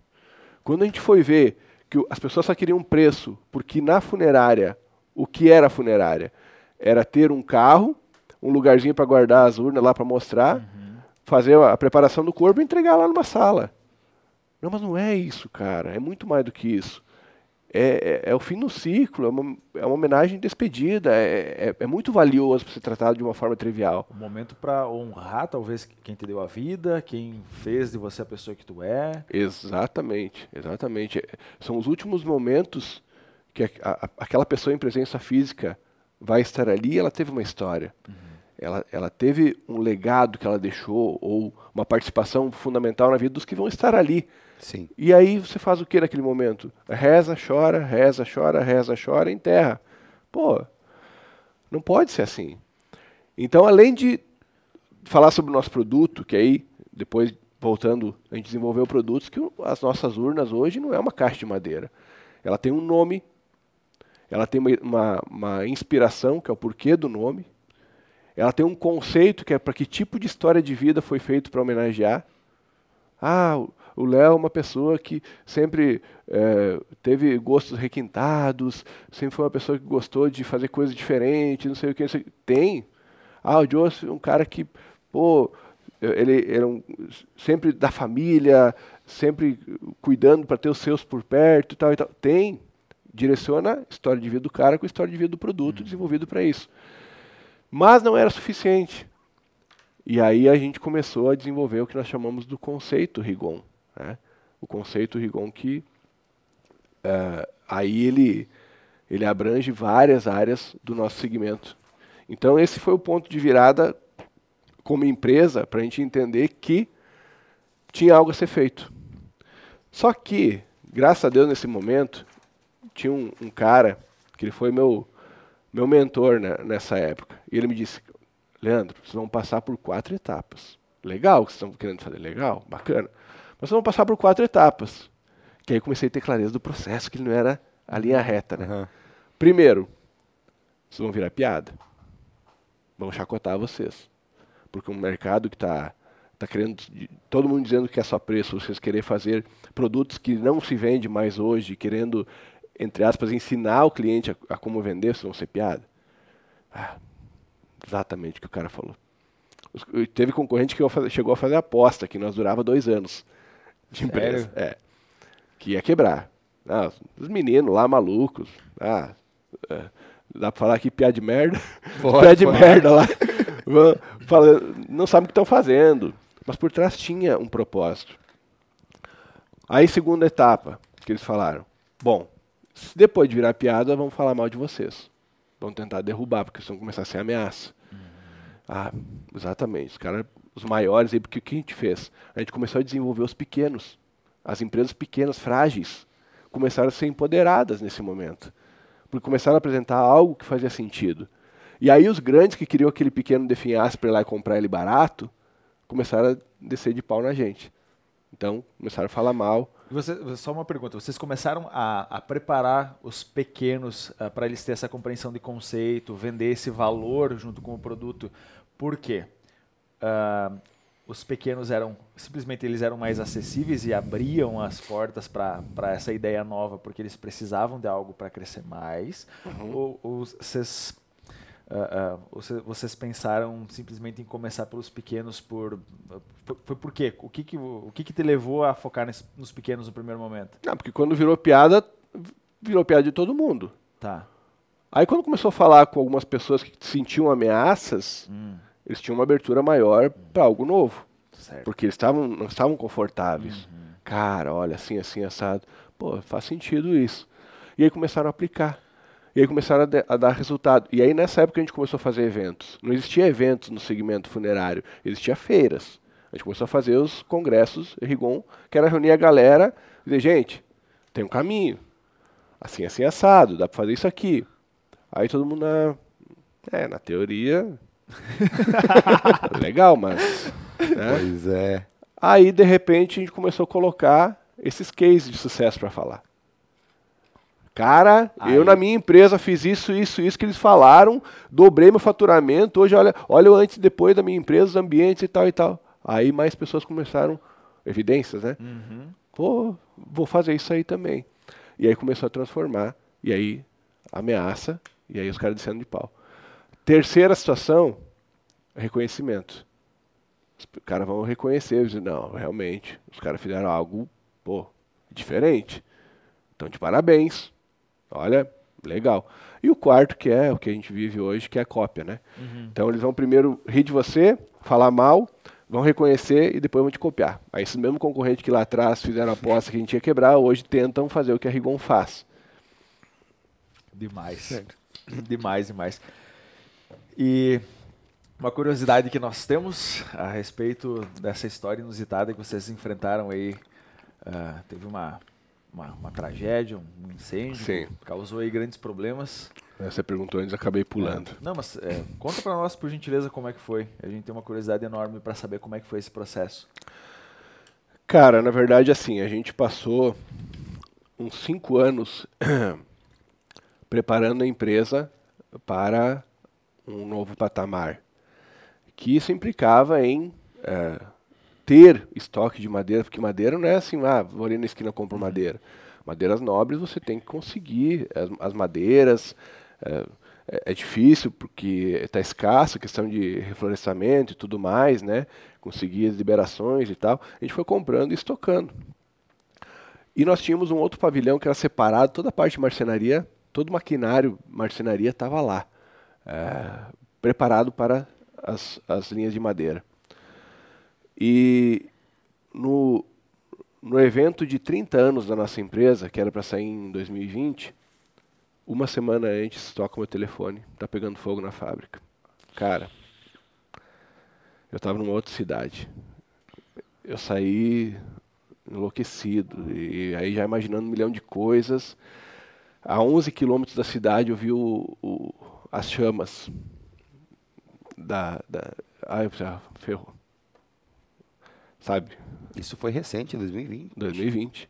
Quando a gente foi ver que as pessoas só queriam preço, porque na funerária, o que era funerária? Era ter um carro, um lugarzinho para guardar as urnas lá para mostrar, uhum. Fazer a preparação do corpo e entregar lá numa sala. Não, mas não é isso, cara. É muito mais do que isso é, é, é, o fim do ciclo, é uma, é uma homenagem despedida, é, é, é muito valioso para ser tratado de uma forma trivial. Um momento para honrar, talvez, quem te deu a vida, quem fez de você a pessoa que tu é. Exatamente, exatamente. São os últimos momentos que a, a, aquela pessoa em presença física vai estar ali ela teve uma história. Uhum. Ela, ela teve um legado que ela deixou, ou uma participação fundamental na vida dos que vão estar ali. Sim. E aí você faz o que naquele momento? Reza, chora, reza, chora, reza, chora, enterra. Pô, não pode ser assim. Então, além de falar sobre o nosso produto, que aí, depois, voltando, a gente desenvolveu produtos que as nossas urnas hoje não é uma caixa de madeira. Ela tem um nome, ela tem uma, uma, uma inspiração, que é o porquê do nome, ela tem um conceito que é para que tipo de história de vida foi feito para homenagear. Ah, o Léo é uma pessoa que sempre é, teve gostos requintados, sempre foi uma pessoa que gostou de fazer coisas diferentes, não sei o que. Sei, tem. Ah, o Joseph é um cara que, pô, ele era um, sempre da família, sempre cuidando para ter os seus por perto e tal e tal. Tem. Direciona a história de vida do cara com a história de vida do produto uhum. desenvolvido para isso. Mas não era suficiente. E aí a gente começou a desenvolver o que nós chamamos do conceito Rigon. Né? O conceito Rigon que uh, aí ele, ele abrange várias áreas do nosso segmento. Então esse foi o ponto de virada como empresa para a gente entender que tinha algo a ser feito. Só que, graças a Deus, nesse momento, tinha um, um cara que ele foi meu, meu mentor né, nessa época. E ele me disse, Leandro, vocês vão passar por quatro etapas. Legal o que vocês estão querendo fazer, legal, bacana. Mas vocês vão passar por quatro etapas. Que aí comecei a ter clareza do processo, que ele não era a linha reta, né? Uhum. Primeiro, vocês vão virar piada. Vão chacotar vocês. Porque um mercado que está tá querendo, todo mundo dizendo que é só preço, vocês querer fazer produtos que não se vende mais hoje, querendo entre aspas, ensinar o cliente a, a como vender, se não ser piada. Ah, exatamente o que o cara falou. Teve concorrente que chegou a fazer aposta, que nós durava dois anos de empresa. É, que ia quebrar. Ah, os meninos lá malucos. Ah, é, dá pra falar aqui piada de merda? piada de merda lá. Fala, não sabem o que estão fazendo. Mas por trás tinha um propósito. Aí, segunda etapa, que eles falaram. Bom, depois de virar piada, vão falar mal de vocês. Vão tentar derrubar, porque vocês vão começar a ser ameaça. Uhum. Ah, exatamente. Os caras, os maiores aí, porque o que a gente fez? A gente começou a desenvolver os pequenos. As empresas pequenas, frágeis, começaram a ser empoderadas nesse momento. Porque começaram a apresentar algo que fazia sentido. E aí os grandes que queriam aquele pequeno definhasse para ir lá e comprar ele barato, começaram a descer de pau na gente. Então, começaram a falar mal. Você, só uma pergunta: vocês começaram a, a preparar os pequenos uh, ah, para eles terem essa compreensão de conceito, vender esse valor junto com o produto. Por quê? Uh, os pequenos eram simplesmente eles eram mais acessíveis e abriam as portas para essa ideia nova porque eles precisavam de algo para crescer mais uhum. ou, ou vocês Uh, uh, vocês pensaram simplesmente em começar pelos pequenos por foi, foi por quê? O que que, o que que te levou a focar nesse, nos pequenos no primeiro momento? Não, porque quando virou piada, virou piada de todo mundo. Tá. Aí quando começou a falar com algumas pessoas que sentiam ameaças, hum. eles tinham uma abertura maior hum. para algo novo. Certo. Porque eles estavam não estavam confortáveis. Uhum. Cara, olha assim, assim, assado. Pô, faz sentido isso. E aí começaram a aplicar. E aí começaram a, a, dar resultado. E aí nessa época a gente começou a fazer eventos. Não existia eventos no segmento funerário, existia feiras. A gente começou a fazer os congressos Rigon, que era reunir a galera e dizer, gente, tem um caminho. Assim, assim, assado, dá para fazer isso aqui. Aí todo mundo, na, é, na teoria, legal, mas... Né? Pois é. Aí, de repente, a gente começou a colocar esses cases de sucesso para falar. Cara, Aí. eu na minha empresa fiz isso, isso, isso que eles falaram, dobrei meu faturamento. Hoje, olha, olha o antes e depois da minha empresa, os ambientes e tal e tal. Aí mais pessoas começaram, evidências, né? Uhum. Pô, vou fazer isso aí também. E aí começou a transformar. E aí, ameaça. E aí os caras descendo de pau. Terceira situação, reconhecimento. Os caras vão reconhecer, dizer, não, realmente, os caras fizeram algo, pô, diferente. Então, de parabéns. Olha, legal. E o quarto, que é o que a gente vive hoje, que é a cópia, né? Uhum. Então eles vão primeiro rir de você, falar mal, vão reconhecer e depois vão te copiar. Aí esses mesmos concorrentes que lá atrás fizeram a aposta que a gente ia quebrar, hoje tentam fazer o que a Rigon faz. Demais. Certo. Demais, demais. E uma curiosidade que nós temos a respeito dessa história inusitada que vocês enfrentaram aí. Uh, teve uma uma, uma tragédia, um incêndio, Sim. causou aí grandes problemas. Você perguntou antes, acabei pulando. É, não, mas é, conta para nós, por gentileza, como é que foi. A gente tem uma curiosidade enorme para saber como é que foi esse processo. Cara, na verdade, assim, a gente passou uns cinco anos preparando a empresa para um novo patamar. que isso implicava em é, ter estoque de madeira, porque madeira não é assim, ah, vou ali na esquina compro madeira. Madeiras nobres você tem que conseguir as, as madeiras. É, é, é difícil porque está escasso a questão de reflorestamento e tudo mais, né? Conseguir as liberações e tal. A gente foi comprando e estocando. E nós tínhamos um outro pavilhão que era separado, toda a parte de marcenaria, todo o maquinário marcenaria estava lá, é, preparado para as, as linhas de madeira. E no, no evento de 30 anos da nossa empresa, que era para sair em 2020, uma semana antes toca meu telefone, tá pegando fogo na fábrica. Cara, eu estava numa outra cidade. Eu saí enlouquecido e aí já imaginando um milhão de coisas. A 11 quilômetros da cidade eu vi o, o, as chamas da, da ai ferrou sabe? Isso foi recente, 2020. 2020.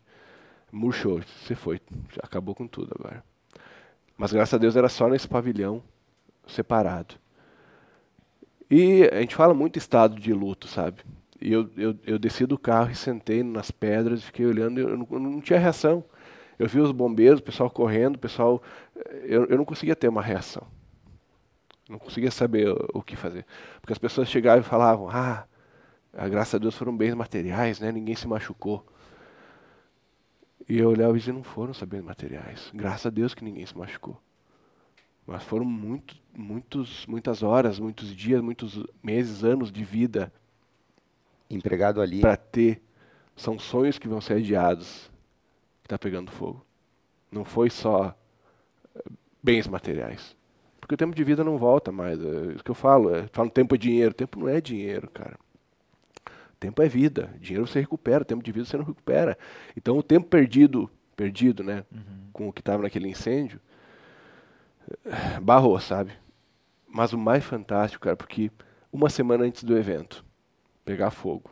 Murchou, você foi, acabou com tudo agora. Mas graças a Deus era só nesse pavilhão separado. E a gente fala muito estado de luto, sabe? E eu, eu, eu desci do carro e sentei nas pedras, fiquei olhando, eu não, eu não tinha reação. Eu vi os bombeiros, o pessoal correndo, o pessoal. Eu, eu não conseguia ter uma reação. Não conseguia saber o, o que fazer. Porque as pessoas chegavam e falavam: Ah, graças a Deus foram bens materiais, né? Ninguém se machucou. E eu olhava e dizia, não foram só bens materiais. Graças a Deus que ninguém se machucou. Mas foram muito, muitos, muitas horas, muitos dias, muitos meses, anos de vida. Empregado ali. Para ter. São sonhos que vão ser adiados. Que está pegando fogo. Não foi só eh, bens materiais. Porque o tempo de vida não volta mais. É isso que eu falo. É, falo tempo é dinheiro. O tempo não é dinheiro, cara. Tempo é vida. Dinheiro você recupera, tempo de vida você não recupera. Então o tempo perdido, perdido, né, uhum. com o que estava naquele incêndio, barrou, sabe? Mas o mais fantástico, cara, porque uma semana antes do evento, pegar fogo.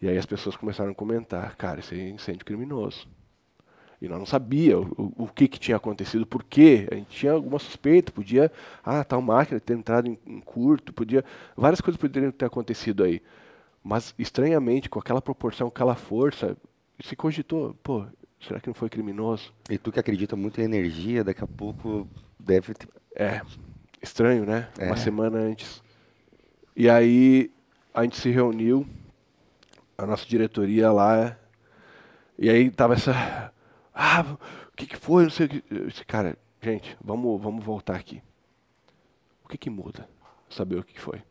E aí as pessoas começaram a comentar, cara, isso é incêndio criminoso. E nós não sabia o, o, o, que, que tinha acontecido, por quê. A gente tinha alguma suspeita, podia, ah, tal máquina ter entrado em, em curto, podia, várias coisas poderiam ter acontecido aí. Mas, estranhamente, com aquela proporção, aquela força, se cogitou, pô, será que não foi criminoso? E tu que acredita muito em energia, daqui a pouco deve ter... É, estranho, né? É. Uma semana antes. E aí, a gente se reuniu, a nossa diretoria lá, e aí tava essa... Ah, o que, que foi? Não sei o que... Disse, cara, gente, vamos, vamos voltar aqui. O que que muda? Saber o que, que foi.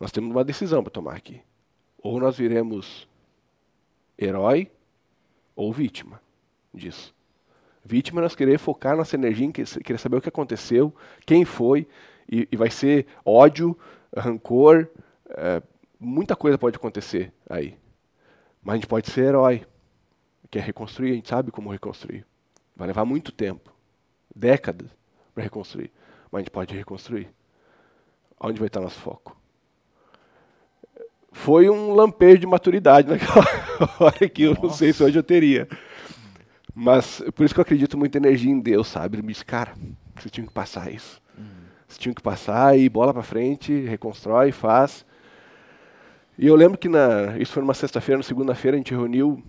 Nós temos uma decisão para tomar aqui. Ou nós viremos herói ou vítima disso. Vítima nós querer focar nossa energia em querer saber o que aconteceu, quem foi, e, e vai ser ódio, rancor, é, muita coisa pode acontecer aí. Mas a gente pode ser herói, que é reconstruir, a gente sabe como reconstruir. Vai levar muito tempo, décadas, para reconstruir. Mas a gente pode reconstruir. Onde vai estar nosso foco? Foi um lampejo de maturidade naquela hora que eu Nossa. não sei se hoje eu teria. Mas por isso que eu acredito muito energia em Deus, sabe? Ele me disse, cara, você tinha que passar isso. Uhum. Você tinha que passar e bola para frente, reconstrói, faz. E eu lembro que na, isso foi numa sexta-feira, na segunda-feira a gente reuniu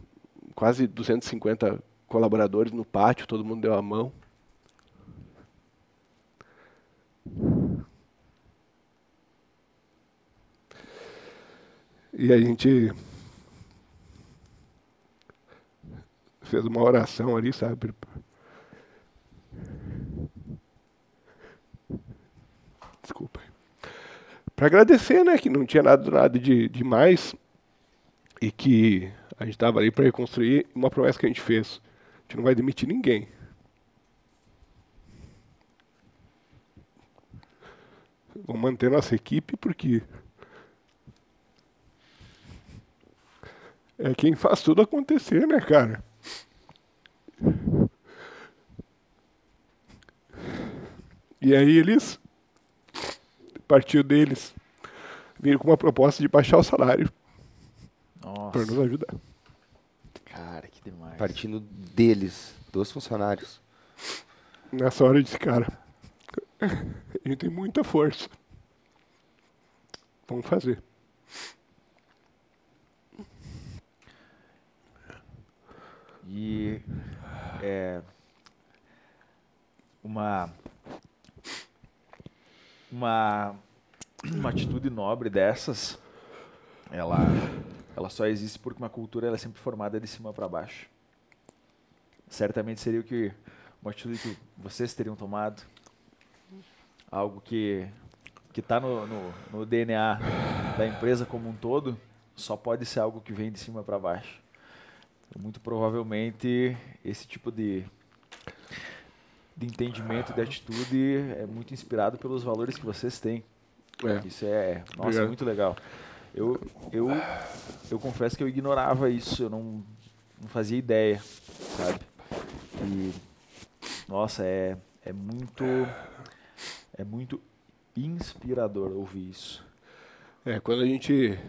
quase 250 colaboradores no pátio, todo mundo deu a mão. E a gente fez uma oração ali, sabe? Desculpa. Para agradecer, né, que não tinha nada, nada de demais e que a gente estava ali para reconstruir uma promessa que a gente fez. A gente não vai demitir ninguém. Vamos manter nossa equipe porque é quem faz tudo acontecer, né, cara? E aí eles, partiu deles, viram com uma proposta de baixar o salário para nos ajudar. Cara, que demais. Partindo deles, dos funcionários. Nessa hora eu disse, cara, a gente tem muita força. vamos fazer. E é, uma, uma, uma atitude nobre dessas, ela, ela só existe porque uma cultura ela é sempre formada de cima para baixo. Certamente seria o que uma atitude que vocês teriam tomado, algo que que está no, no, no DNA da empresa como um todo, só pode ser algo que vem de cima para baixo. Muito provavelmente esse tipo de, de entendimento, de atitude é muito inspirado pelos valores que vocês têm. É. Isso é, nossa, Obrigado. muito legal. Eu, eu, eu confesso que eu ignorava isso, eu não, não fazia ideia, sabe? E, nossa, é, é muito, é muito inspirador ouvir isso. É, quando a gente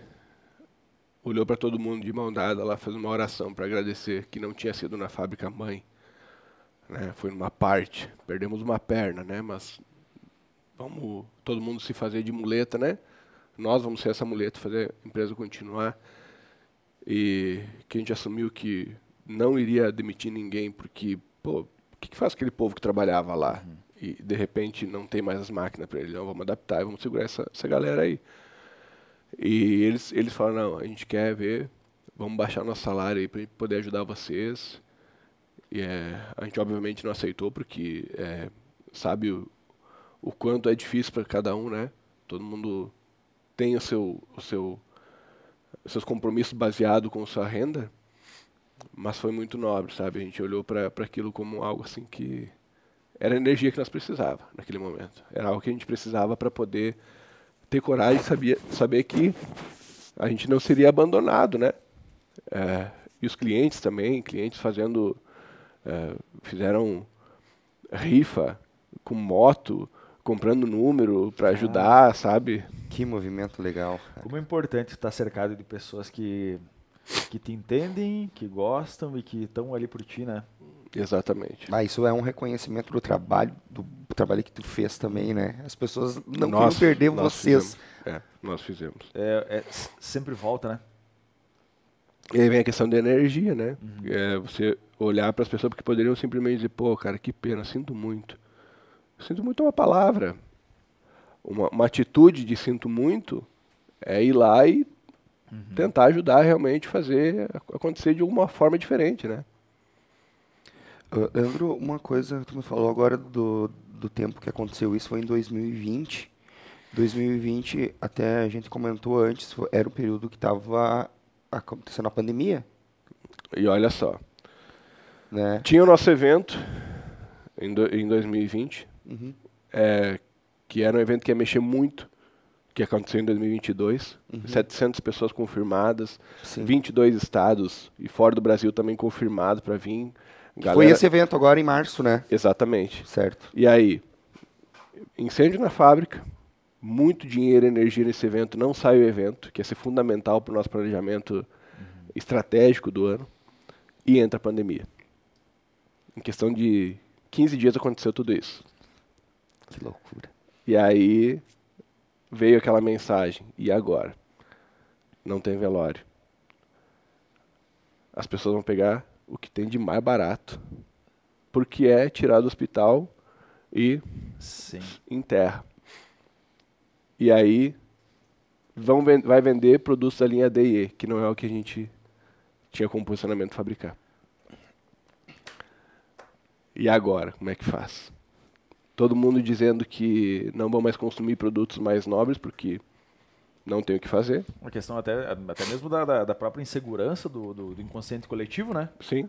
olhou para todo mundo de mão dada lá, fez uma oração para agradecer que não tinha sido na fábrica mãe, né? Foi numa parte, perdemos uma perna, né? Mas vamos todo mundo se fazer de muleta, né? Nós vamos ser essa muleta, fazer a empresa continuar. E que a gente assumiu que não iria demitir ninguém porque, pô, o que, que faz aquele povo que trabalhava lá? E de repente não tem mais as máquinas para ele, não, vamos adaptar e vamos segurar essa, essa galera aí. E eles, eles falaram, não, a gente quer ver, vamos baixar nosso salário aí para poder ajudar vocês. E é, a gente obviamente não aceitou porque é, sabe o, o quanto é difícil para cada um, né? Todo mundo tem o seu, o seu, seus compromissos baseados com sua renda, mas foi muito nobre, sabe? A gente olhou para aquilo como algo assim que era a energia que nós precisava naquele momento. Era algo que a gente precisava para poder ter coragem de saber, saber que a gente não seria abandonado, né? É, e os clientes também, clientes fazendo, é, fizeram rifa com moto, comprando número para ajudar, sabe? Que movimento legal. cara. Como é importante estar cercado de pessoas que, que te entendem, que gostam e que estão ali por ti, né? Exatamente. Ah, isso é um reconhecimento do trabalho, do trabalho que tu fez também, né? As pessoas não Nós- queriam perder nós vocês. fizemos. É, nós fizemos. É, é, sempre volta, né? E aí vem a questão da energia, né? É, você olhar para as pessoas que poderiam simplesmente dizer, pô, cara, que pena, sinto muito. Sinto muito é uma palavra. Uma, uma atitude de sinto muito é ir lá e tentar ajudar realmente a fazer acontecer de alguma forma diferente, né? Leandro, uma coisa que tu me falou agora do, do tempo que aconteceu isso foi em 2020. 2020, até a gente comentou antes, era o período que estava acontecendo a pandemia, E olha só, né? tinha o nosso evento em, do- em 2020, Uhum. é, que era um evento que ia mexer muito, que aconteceu em 2022. 700 pessoas confirmadas, Sim. 22 estados e fora do Brasil também confirmado para vir. Galera... Foi esse evento agora em março, né? Exatamente. Certo. E aí, incêndio na fábrica, muito dinheiro e energia nesse evento, não sai o evento, que ia ser fundamental para o nosso planejamento estratégico do ano, e entra a pandemia. Em questão de 15 dias aconteceu tudo isso. Que loucura. E aí veio aquela mensagem, e agora? Não tem velório. As pessoas vão pegar o que tem de mais barato, porque é tirar do hospital e Sim. enterra. E aí vão vai vender produtos da linha D e E, que não é o que a gente tinha como posicionamento fabricar. E agora, como é que faz? Todo mundo dizendo que não vão mais consumir produtos mais nobres porque não tem o que fazer. Uma questão até, até mesmo da, da, da própria insegurança do, do, do inconsciente coletivo, né? Sim.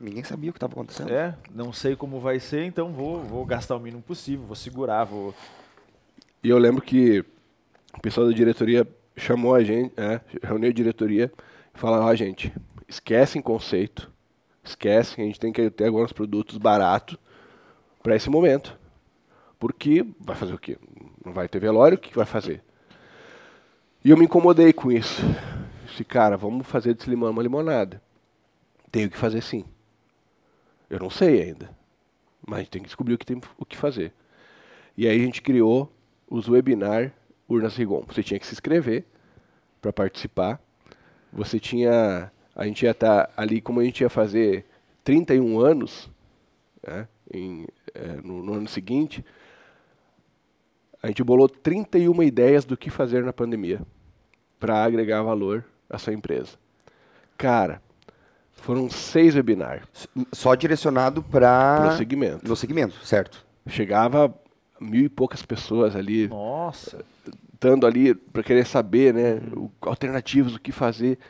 Ninguém sabia o que estava acontecendo. É, não sei como vai ser, então vou, vou gastar o mínimo possível, vou segurar, vou. E eu lembro que o pessoal da diretoria chamou a gente, é, reuniu a diretoria e falou, ó gente, esquecem conceito, esquecem, a gente tem que ter agora uns produtos baratos para esse momento. Porque vai fazer o quê? Não vai ter velório, o que vai fazer? E eu me incomodei com isso. Disse, cara, vamos fazer desse limão uma limonada. Tenho que fazer sim. Eu não sei ainda. Mas tem que descobrir o que tem o que fazer. E aí a gente criou os webinar Urnas Rigon. Você tinha que se inscrever para participar. Você tinha. A gente ia estar tá ali, como a gente ia fazer 31 anos, né, em, é, no, no ano seguinte, a gente bolou 31 ideias do que fazer na pandemia para agregar valor à sua empresa. Cara, foram seis webinars. Só direcionado para. No segmento. No segmento, certo. Chegava mil e poucas pessoas ali. Nossa. Dando ali para querer saber, né? Uhum. Alternativas, o que fazer.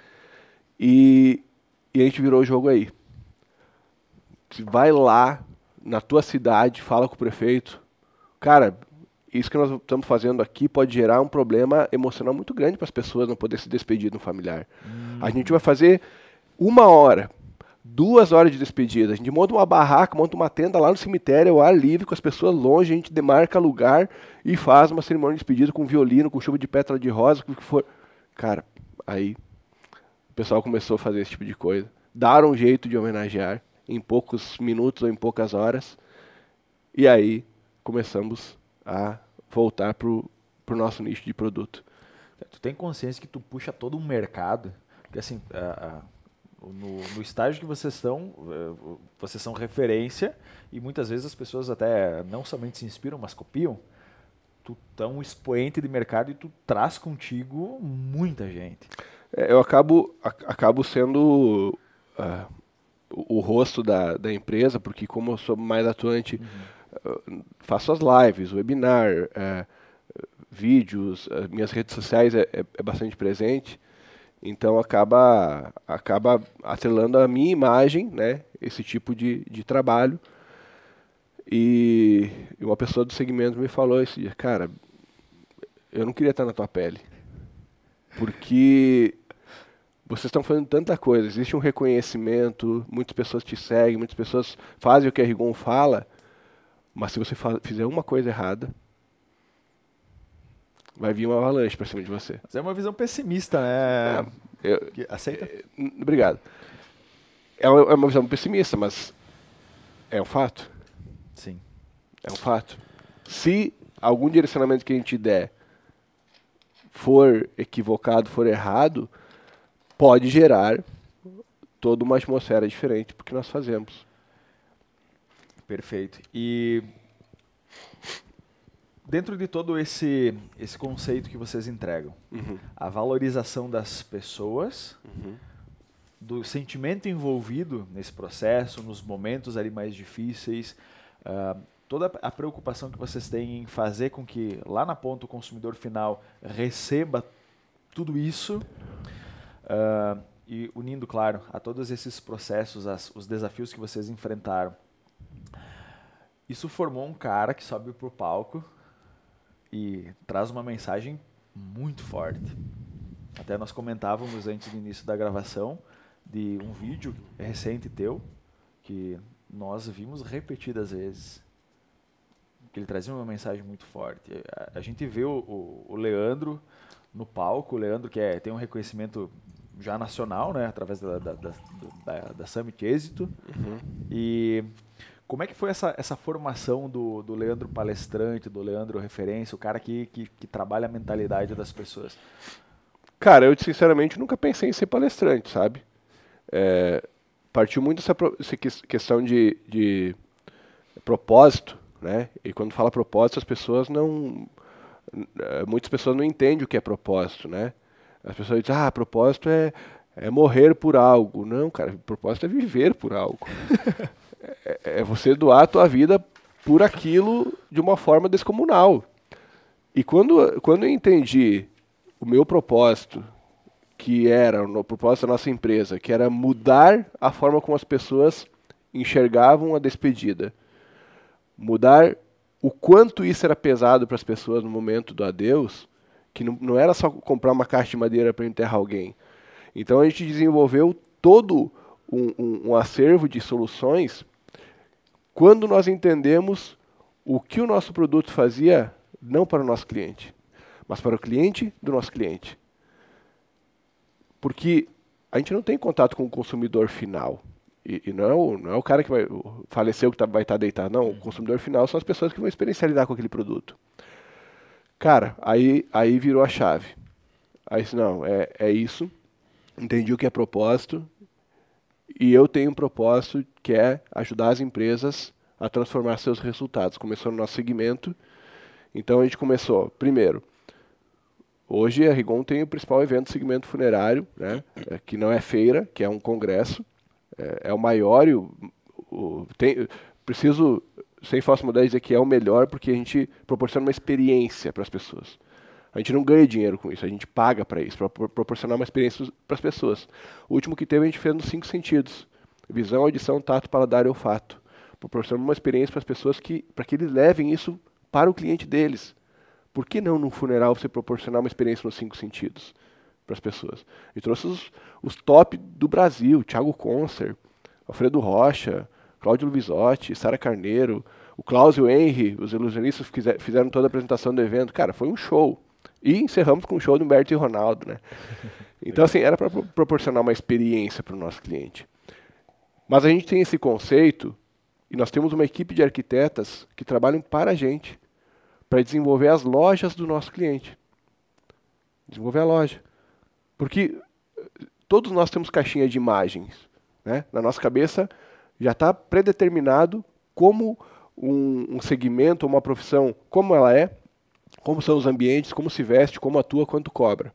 E, e a gente virou o jogo aí. Vai lá na tua cidade, fala com o prefeito. Cara, isso que nós estamos fazendo aqui pode gerar um problema emocional muito grande para as pessoas não poder se despedir de um familiar. Hum. A gente vai fazer uma hora, duas horas de despedida. A gente monta uma barraca, monta uma tenda lá no cemitério, ao ar livre, com as pessoas longe, a gente demarca lugar e faz uma cerimônia de despedida com violino, com chuva de pétala de rosa, com o que for. Cara, aí o pessoal começou a fazer esse tipo de coisa. Dar um jeito de homenagear em poucos minutos ou em poucas horas. E aí começamos a voltar para o nosso nicho de produto. Tu tem consciência que tu puxa todo um mercado, que assim, a, a, no, no, estágio que vocês estão, é, vocês são referência e muitas vezes as pessoas até não somente se inspiram, mas copiam. Tu é um expoente de mercado e tu traz contigo muita gente. É, eu acabo, a, acabo sendo uh, o, o, rosto da, da empresa, porque como eu sou mais atuante uhum faço as lives, webinar, é, vídeos, minhas redes sociais é, é, é, bastante presente. Então acaba acaba atrelando a minha imagem, né, esse tipo de, de trabalho. E uma pessoa do segmento me falou esse dia, cara, eu não queria estar na tua pele. Porque vocês estão fazendo tanta coisa, existe um reconhecimento, muitas pessoas te seguem, muitas pessoas fazem o que a Rigon fala, mas se você fizer uma coisa errada, vai vir uma avalanche para cima de você. Mas é uma visão pessimista, né? É, eu, Aceita? É, obrigado. É uma, é uma visão pessimista, mas é um fato. Sim. É um fato. Se algum direcionamento que a gente der for equivocado, for errado, pode gerar toda uma atmosfera diferente porque nós fazemos. Perfeito. E dentro de todo esse, esse conceito que vocês entregam, uhum. a valorização das pessoas, uhum. do sentimento envolvido nesse processo, nos momentos ali mais difíceis, uh, toda a preocupação que vocês têm em fazer com que lá na ponta o consumidor final receba tudo isso. Uh, e unindo, claro, a todos esses processos, as, os desafios que vocês enfrentaram, isso formou um cara que sobe pro palco e traz uma mensagem muito forte. Até nós comentávamos antes do início da gravação de um vídeo recente teu que nós vimos repetidas vezes. Que ele trazia uma mensagem muito forte. A, a gente vê o, o, o, Leandro no palco, o Leandro que é, tem um reconhecimento já nacional, né, através da, da, da, da, da Summit Êxito. Uhum. E como é que foi essa, essa formação do, do Leandro palestrante, do Leandro referência, o cara que, que, que trabalha a mentalidade das pessoas? Cara, eu sinceramente nunca pensei em ser palestrante, sabe? É, partiu muito essa, essa questão de, de propósito, né? E quando fala propósito, as pessoas não... É, muitas pessoas não entendem o que é propósito, né? As pessoas dizem, ah, propósito é, é morrer por algo. Não, cara, propósito é viver por algo. É, é você doar a tua vida por aquilo de uma forma descomunal. E quando, quando eu entendi o meu propósito, que era o propósito da nossa empresa, que era mudar a forma como as pessoas enxergavam a despedida, mudar o quanto isso era pesado para as pessoas no momento do adeus, que não, não era só comprar uma caixa de madeira para enterrar alguém. Então a gente desenvolveu todo um, um, um acervo de soluções quando nós entendemos o que o nosso produto fazia, não para o nosso cliente, mas para o cliente do nosso cliente. Porque a gente não tem contato com o consumidor final. E, e não, é o, não é o cara que vai, faleceu que tá, vai estar tá deitado. Não, o consumidor final são as pessoas que vão experienciar lidar com aquele produto. Cara, aí, aí virou a chave. Aí disse, não, é, é isso. Entendi o que é propósito. E eu tenho um propósito que é ajudar as empresas a transformar seus resultados. Começou no nosso segmento. Então a gente começou, primeiro, hoje a Rigon tem o principal evento do segmento funerário, né, é, que não é feira, que é um congresso. É, é o maior e o, o, tem, preciso, sem falsa modéstia, dizer que é o melhor porque a gente proporciona uma experiência para as pessoas. A gente não ganha dinheiro com isso, a gente paga para isso, para proporcionar uma experiência para as pessoas. O último que teve a gente fez nos cinco sentidos: visão, audição, tato, paladar e olfato. Proporcionando uma experiência para as pessoas que, para que eles levem isso para o cliente deles. Por que não no funeral você proporcionar uma experiência nos cinco sentidos para as pessoas? E trouxe os, os top do Brasil: Thiago Concer, Alfredo Rocha, Cláudio Luvisotti, Sara Carneiro, o Klaus e o Henry, os ilusionistas fizeram toda a apresentação do evento. Cara, foi um show. E encerramos com o show do Humberto e Ronaldo, né? Então, assim, era para proporcionar uma experiência para o nosso cliente. Mas a gente tem esse conceito e nós temos uma equipe de arquitetas que trabalham para a gente, para desenvolver as lojas do nosso cliente. Desenvolver a loja. Porque todos nós temos caixinha de imagens. Né? Na nossa cabeça já está predeterminado como um, um segmento, uma profissão, como ela é, como são os ambientes, como se veste, como atua, quanto cobra.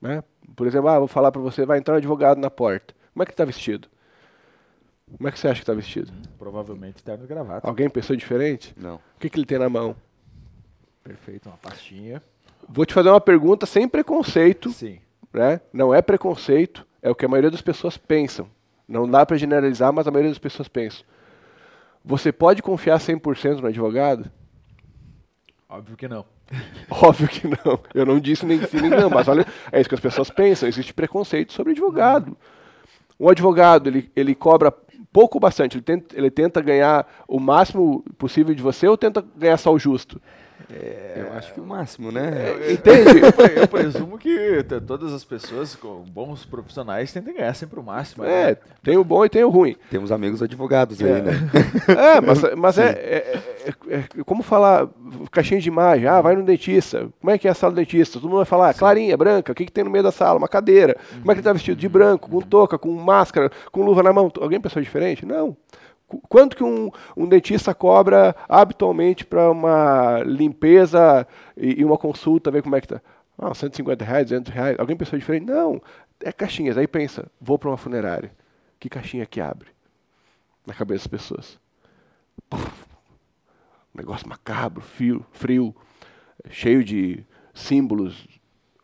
Né? Por exemplo, ah, vou falar para você, vai entrar um advogado na porta. Como é que está vestido? Como é que você acha que está vestido? Provavelmente terno e gravata. Alguém pensou diferente? Não. O que, que ele tem na mão? Perfeito, uma pastinha. Vou te fazer uma pergunta sem preconceito. Sim. Né? Não é preconceito, é o que a maioria das pessoas pensam. Não dá para generalizar, mas a maioria das pessoas pensam. Você pode confiar 100% no advogado? Óbvio que não. Óbvio que não. Eu não disse nem sim nem não, mas olha, é isso que as pessoas pensam. Existe preconceito sobre advogado. Um advogado, ele, ele cobra pouco ou bastante? Ele tenta, ele tenta ganhar o máximo possível de você ou tenta ganhar só o justo? É, eu acho que o máximo, né? É, entende? Eu, eu, presumo que todas as pessoas com bons profissionais tentam ganhar sempre o máximo. É, né? tem o bom e tem o ruim. Temos amigos advogados é. aí, né? É, mas, mas é, é, é, é, como falar caixinha de imagem, ah, vai no dentista. Como é que é a sala do dentista? Todo mundo vai falar, Sim. clarinha, branca, o que, que tem no meio da sala? Uma cadeira. Uhum. Como é que ele está vestido? De branco, com touca, com máscara, com luva na mão. Alguém pensou diferente? Não. Quanto que um, um dentista cobra habitualmente para uma limpeza e, e, uma consulta, ver como é que está? Ah, 150 reais, 200 reais. Alguém pensou diferente? Não, é caixinhas. Aí pensa, vou para uma funerária. Que caixinha que abre? Na cabeça das pessoas. Um negócio macabro, frio, frio, cheio de símbolos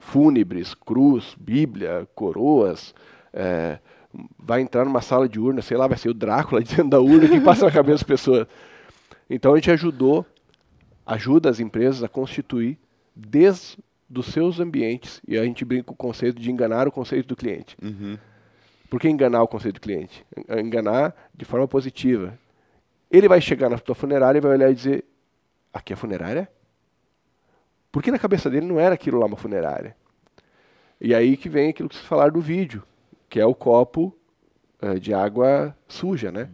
fúnebres, cruz, Bíblia, coroas, é, vai entrar numa sala de urna, sei lá, vai ser o Drácula dentro da urna que passa na cabeça das pessoas. Então a gente ajudou, ajuda as empresas a constituir desde dos seus ambientes, e a gente brinca com o conceito de enganar o conceito do cliente. Uhum. Por que enganar o conceito do cliente? Enganar de forma positiva. Ele vai chegar na tua funerária e vai olhar e dizer: aqui é funerária? Porque na cabeça dele não era aquilo lá uma funerária. E aí que vem aquilo que vocês falaram do vídeo que é o copo uh, de água suja, né?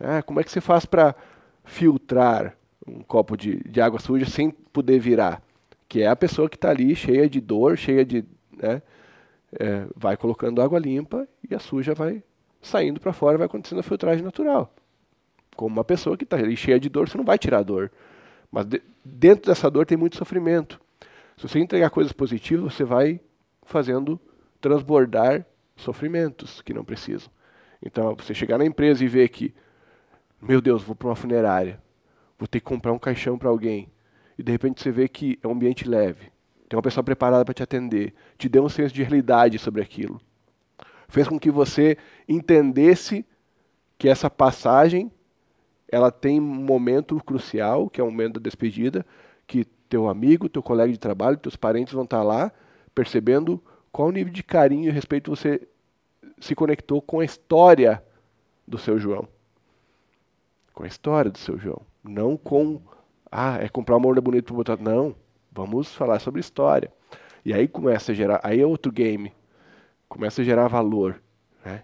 Uhum. Ah, como é que você faz para filtrar um copo de, de água suja sem poder virar? Que é a pessoa que está ali cheia de dor, cheia de, né? É, vai colocando água limpa e a suja vai saindo para fora, vai acontecendo a filtragem natural. Como uma pessoa que está ali cheia de dor, você não vai tirar a dor. Mas de, dentro dessa dor tem muito sofrimento. Se você entregar coisas positivas, você vai fazendo transbordar sofrimentos que não precisam. Então, você chegar na empresa e ver que, meu Deus, vou para uma funerária, vou ter que comprar um caixão para alguém, e de repente você vê que é um ambiente leve, tem uma pessoa preparada para te atender, te deu um senso de realidade sobre aquilo. Fez com que você entendesse que essa passagem ela tem um momento crucial, que é o momento da despedida, que teu amigo, teu colega de trabalho, teus parentes vão estar lá percebendo qual nível de carinho e respeito você se conectou com a história do seu João? Com a história do seu João. Não com, ah, é comprar uma urna bonita para botar. Não, vamos falar sobre história. E aí começa a gerar, aí é outro game. Começa a gerar valor. Né?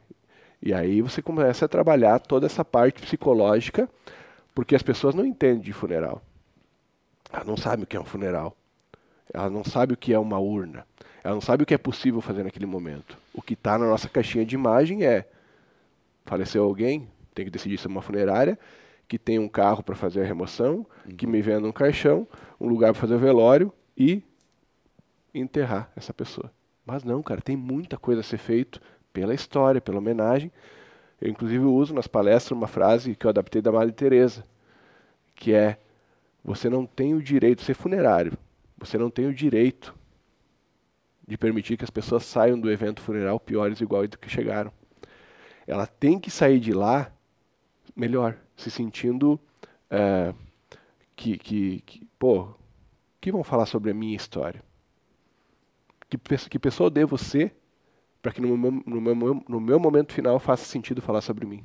E aí você começa a trabalhar toda essa parte psicológica, porque as pessoas não entendem de funeral. Elas não sabem o que é um funeral. Ela não sabe o que é uma urna. Ela não sabe o que é possível fazer naquele momento. O que está na nossa caixinha de imagem é: faleceu alguém, tem que decidir se é uma funerária, que tem um carro para fazer a remoção, uhum. que me venda um caixão, um lugar para fazer o velório e enterrar essa pessoa. Mas não, cara, tem muita coisa a ser feito pela história, pela homenagem. Eu inclusive uso nas palestras uma frase que eu adaptei da Madre Teresa, que é: você não tem o direito, ser funerário, você não tem o direito de permitir que as pessoas saiam do evento funeral piores igual do que chegaram. Ela tem que sair de lá melhor, se sentindo é, que, que, que, pô, que vão falar sobre a minha história? Que, que pessoa eu devo ser para que no meu, no, meu, no meu momento final faça sentido falar sobre mim?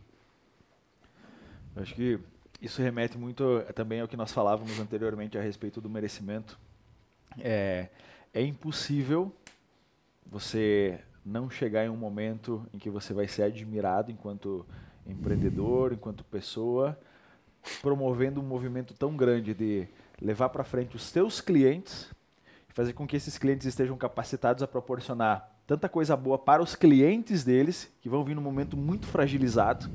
Acho que isso remete muito também ao que nós falávamos anteriormente a respeito do merecimento. É, é impossível você não chegar em um momento em que você vai ser admirado enquanto empreendedor, enquanto pessoa, promovendo um movimento tão grande de levar para frente os seus clientes fazer com que esses clientes estejam capacitados a proporcionar tanta coisa boa para os clientes deles, que vão vir num momento muito fragilizado.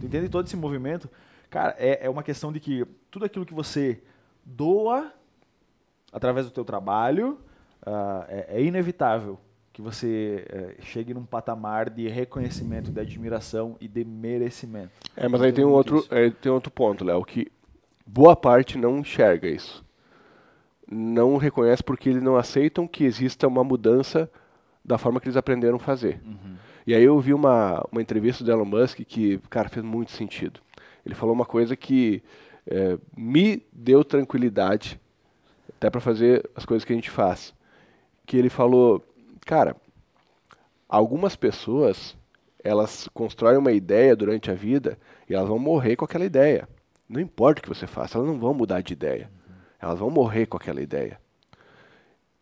Tu entende todo esse movimento? Cara, é, é uma questão de que tudo aquilo que você doa através do teu trabalho uh, é, é inevitável que você é, chegue num patamar de reconhecimento, de admiração e de merecimento. É, mas aí tem um outro, tem outro ponto, Léo, que boa parte não enxerga isso. Não reconhece porque eles não aceitam que exista uma mudança da forma que eles aprenderam a fazer. Uhum. E aí eu vi uma, uma entrevista do Elon Musk que, cara, fez muito sentido. Ele falou uma coisa que é, me deu tranquilidade até para fazer as coisas que a gente faz. Que ele falou, Cara, algumas pessoas, elas constroem uma ideia durante a vida e elas vão morrer com aquela ideia. Não importa o que você faça, elas não vão mudar de ideia. Elas vão morrer com aquela ideia.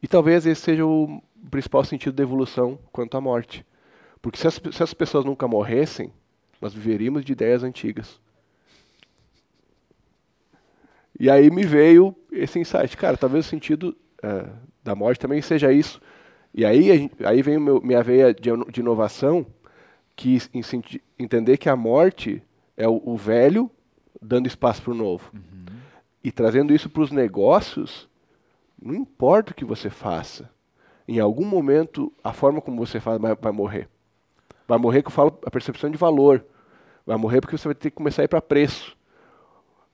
E talvez esse seja o principal sentido da evolução quanto à morte. Porque se as, se as pessoas nunca morressem, nós viveríamos de ideias antigas. E aí me veio esse insight. Cara, talvez o sentido uh, da morte também seja isso. E aí, aí vem meu, minha veia de, de inovação, que entender que a morte é o, o velho dando espaço para o novo. Uhum. E trazendo isso para os negócios, não importa o que você faça, em algum momento a forma como você faz vai, vai morrer. Vai morrer que eu falo a percepção de valor. Vai morrer porque você vai ter que começar a ir para preço.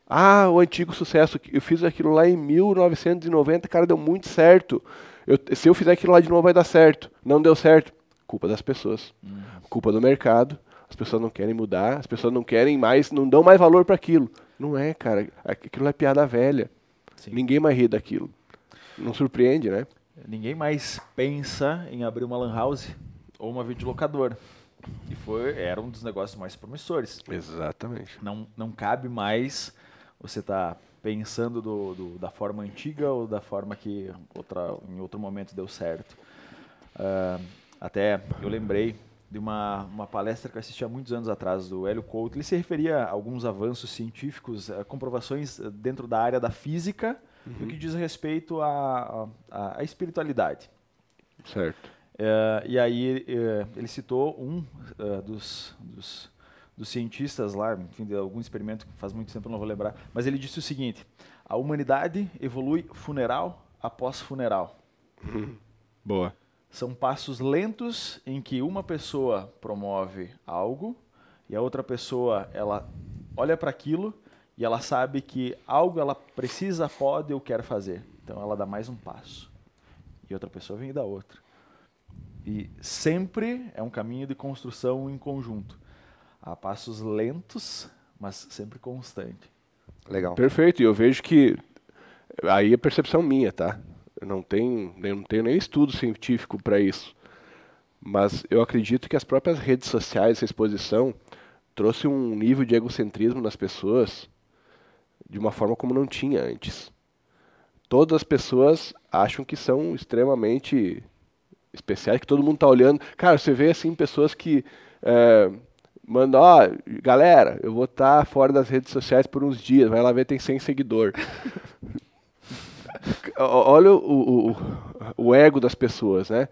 Ah, o antigo sucesso, eu fiz aquilo lá em 1990, cara, deu muito certo. Eu, se eu fizer aquilo lá de novo vai dar certo. Não deu certo. Culpa das pessoas. Uhum. Culpa do mercado. As pessoas não querem mudar, as pessoas não querem mais, não dão mais valor para aquilo. Não é, cara. Aquilo é piada velha. Sim. Ninguém mais ri daquilo. Não surpreende, né? Ninguém mais pensa em abrir uma lan house ou uma videolocadora. E foi, era um dos negócios mais promissores. Exatamente. Não, não cabe mais você estar tá pensando do, do, da forma antiga ou da forma que outra, em outro momento deu certo. Uh, até eu lembrei de uma, uma palestra que eu assisti há muitos anos atrás do Hélio Couto. Ele se referia a alguns avanços científicos, a comprovações dentro da área da física, uhum. no que diz respeito à, à, espiritualidade. Certo. Uh, e aí uh, ele citou um dos, dos dos cientistas lá, enfim, de algum experimento que faz muito tempo eu não vou lembrar, mas ele disse o seguinte: a humanidade evolui funeral após funeral. Boa. São passos lentos em que uma pessoa promove algo e a outra pessoa ela olha para aquilo e ela sabe que algo ela precisa, pode ou quer fazer. Então ela dá mais um passo. E outra pessoa vem e dá outra. E sempre é um caminho de construção em conjunto a passos lentos, mas sempre constante. Legal. Perfeito. E eu vejo que aí é percepção minha, tá? Eu não tenho, eu não tenho nem estudo científico para isso. Mas eu acredito que as próprias redes sociais, essa exposição, trouxe um nível de egocentrismo nas pessoas de uma forma como não tinha antes. Todas as pessoas acham que são extremamente especiais, que todo mundo está olhando. Cara, você vê assim pessoas que é, manda, ó, galera, eu vou estar tá fora das redes sociais por uns dias, vai lá ver, tem 100 seguidor. Olha o, o, o ego das pessoas, né?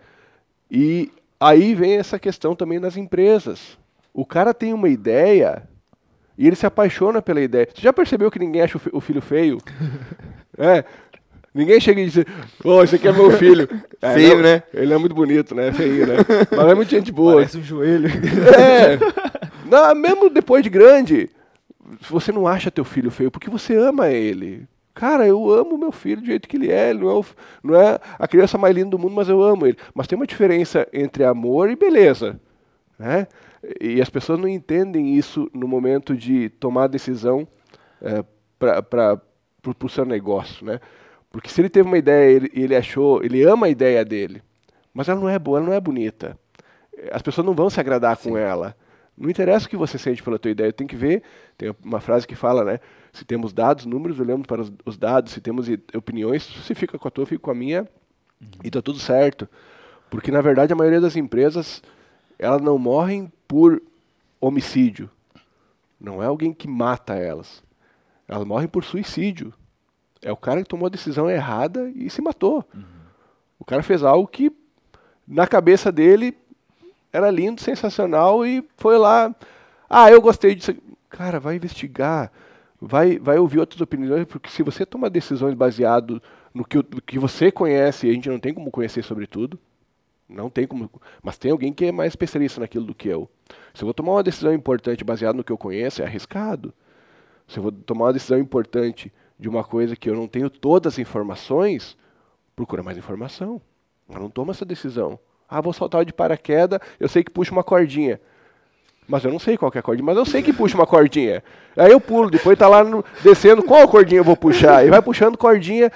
E aí vem essa questão também nas empresas. O cara tem uma ideia e ele se apaixona pela ideia. Você já percebeu que ninguém acha o filho feio? é. Ninguém chega e diz, oh, esse aqui é meu filho. É, feio, não, né? Ele é muito bonito, né? Feio, né? Mas é muito gente boa. Parece um joelho. É. Não, mesmo depois de grande, você não acha teu filho feio porque você ama ele. Cara, eu amo meu filho do jeito que ele é. Ele não é, o, não é a criança mais linda do mundo, mas eu amo ele. Mas tem uma diferença entre amor e beleza. Né? E as pessoas não entendem isso no momento de tomar a decisão é, para o seu negócio. Né? Porque se ele teve uma ideia e ele, ele achou, ele ama a ideia dele, mas ela não é boa, ela não é bonita. As pessoas não vão se agradar Sim. com ela. Não interessa o que você sente pela tua ideia, tem que ver. Tem uma frase que fala, né? Se temos dados, números, olhamos para os, os dados. Se temos opiniões, você fica com a tua, eu fico com a minha. Uhum. E está tudo certo. Porque, na verdade, a maioria das empresas, elas não morrem por homicídio. Não é alguém que mata elas. Elas morrem por suicídio. É o cara que tomou a decisão errada e se matou. Uhum. O cara fez algo que, na cabeça dele, era lindo, sensacional e foi lá. Ah, eu gostei disso. Cara, vai investigar, vai, vai ouvir outras opiniões, porque se você toma decisões baseado no que, no que você conhece, a gente não tem como conhecer sobre tudo, não tem como, mas tem alguém que é mais especialista naquilo do que eu. Se eu vou tomar uma decisão importante baseada no que eu conheço, é arriscado. Se eu vou tomar uma decisão importante de uma coisa que eu não tenho todas as informações, procura mais informação. Mas não toma essa decisão. Ah, vou saltar de paraquedas, eu sei que puxa uma cordinha. Mas eu não sei qual é a cordinha, mas eu sei que puxa uma cordinha. Aí eu pulo, depois tá lá no, descendo, qual cordinha eu vou puxar? E vai puxando cordinha.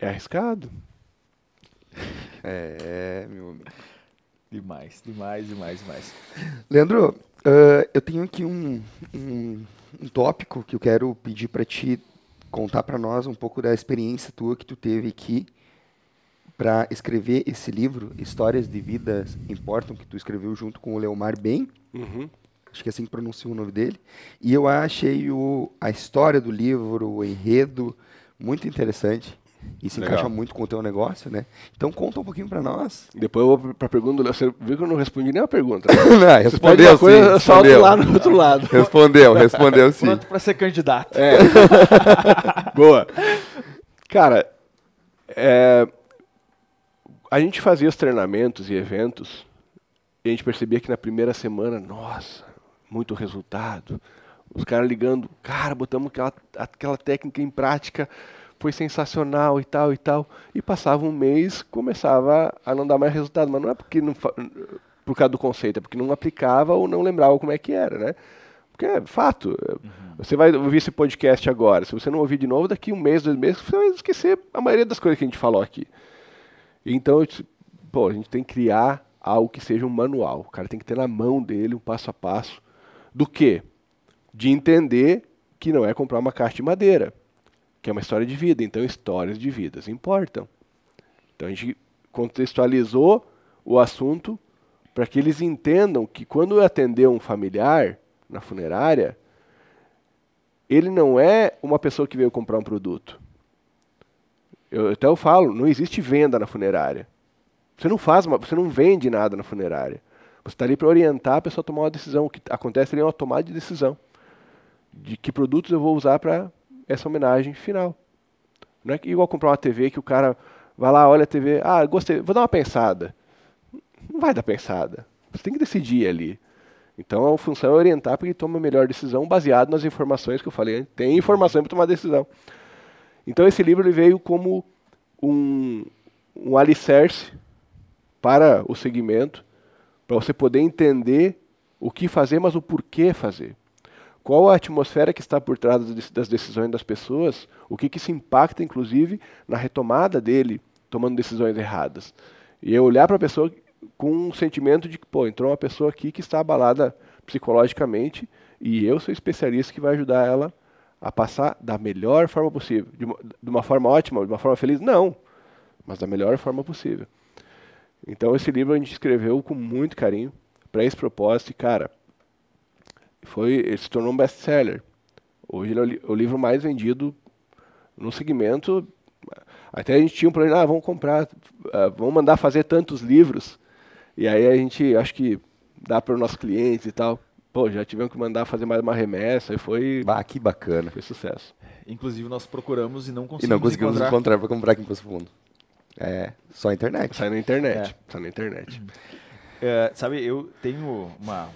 É arriscado. É, meu amigo. Demais, demais, demais, demais. Leandro, uh, eu tenho aqui um, um, um tópico que eu quero pedir para ti contar para nós um pouco da experiência tua que tu teve aqui para escrever esse livro, Histórias de Vidas Importam, que tu escreveu junto com o Leomar Bem. Uhum. Acho que é assim que pronuncia o nome dele. E eu achei o, a história do livro, o enredo, muito interessante. E se Legal. encaixa muito com o teu negócio, né? Então conta um pouquinho para nós. Depois eu vou para a pergunta. Você viu que eu não respondi nem a pergunta. Né? não, respondeu sim. Coisa, eu salto lá no outro lado. Respondeu, respondeu sim. Pronto para ser candidato. É. Boa. Cara, é, a gente fazia os treinamentos e eventos e a gente percebia que na primeira semana, nossa, muito resultado. Os caras ligando, cara, botamos aquela, aquela técnica em prática, foi sensacional e tal e tal. E passava um mês, começava a não dar mais resultado. Mas não é porque não, por causa do conceito, é porque não aplicava ou não lembrava como é que era, né? Porque é fato. Uhum. Você vai ouvir esse podcast agora. Se você não ouvir de novo, daqui um mês, dois meses, você vai esquecer a maioria das coisas que a gente falou aqui. Então, pô, a gente tem que criar algo que seja um manual. O cara tem que ter na mão dele um passo a passo do que? De entender que não é comprar uma caixa de madeira que é uma história de vida. Então, histórias de vidas importam. Então, a gente contextualizou o assunto para que eles entendam que quando atender um familiar na funerária, ele não é uma pessoa que veio comprar um produto. Eu, até eu falo, não existe venda na funerária. Você não faz, uma, você não vende nada na funerária. Você está ali para orientar a pessoa a tomar uma decisão. O que acontece ali é uma tomada de decisão. De que produtos eu vou usar para essa homenagem final. Não é igual comprar uma TV que o cara vai lá, olha a TV, ah, gostei, vou dar uma pensada. Não vai dar pensada. Você tem que decidir ali. Então a função é orientar para que ele tome a melhor decisão baseado nas informações que eu falei. Tem informação para tomar decisão. Então esse livro veio como um, um alicerce para o segmento, para você poder entender o que fazer, mas o porquê fazer qual a atmosfera que está por trás das decisões das pessoas, o que, que se impacta, inclusive, na retomada dele tomando decisões erradas. E eu olhar para a pessoa com um sentimento de que, pô, entrou uma pessoa aqui que está abalada psicologicamente e eu sou especialista que vai ajudar ela a passar da melhor forma possível. De uma, de uma forma ótima, de uma forma feliz? Não, mas da melhor forma possível. Então esse livro a gente escreveu com muito carinho para esse propósito e, cara, foi, ele se tornou um best-seller. Hoje ele é o livro mais vendido no segmento. Até a gente tinha um plano, ah, vamos comprar, uh, vamos mandar fazer tantos livros. E aí a gente, acho que dá para os nossos clientes e tal. Pô, já tivemos que mandar fazer mais uma remessa e foi. Ah, que bacana. Foi sucesso. Inclusive, nós procuramos e não conseguimos, e não conseguimos encontrar. encontrar para comprar aqui em Poço Fundo. É, só a internet. Sai na internet. É. Sai na internet. É, sabe, eu tenho uma,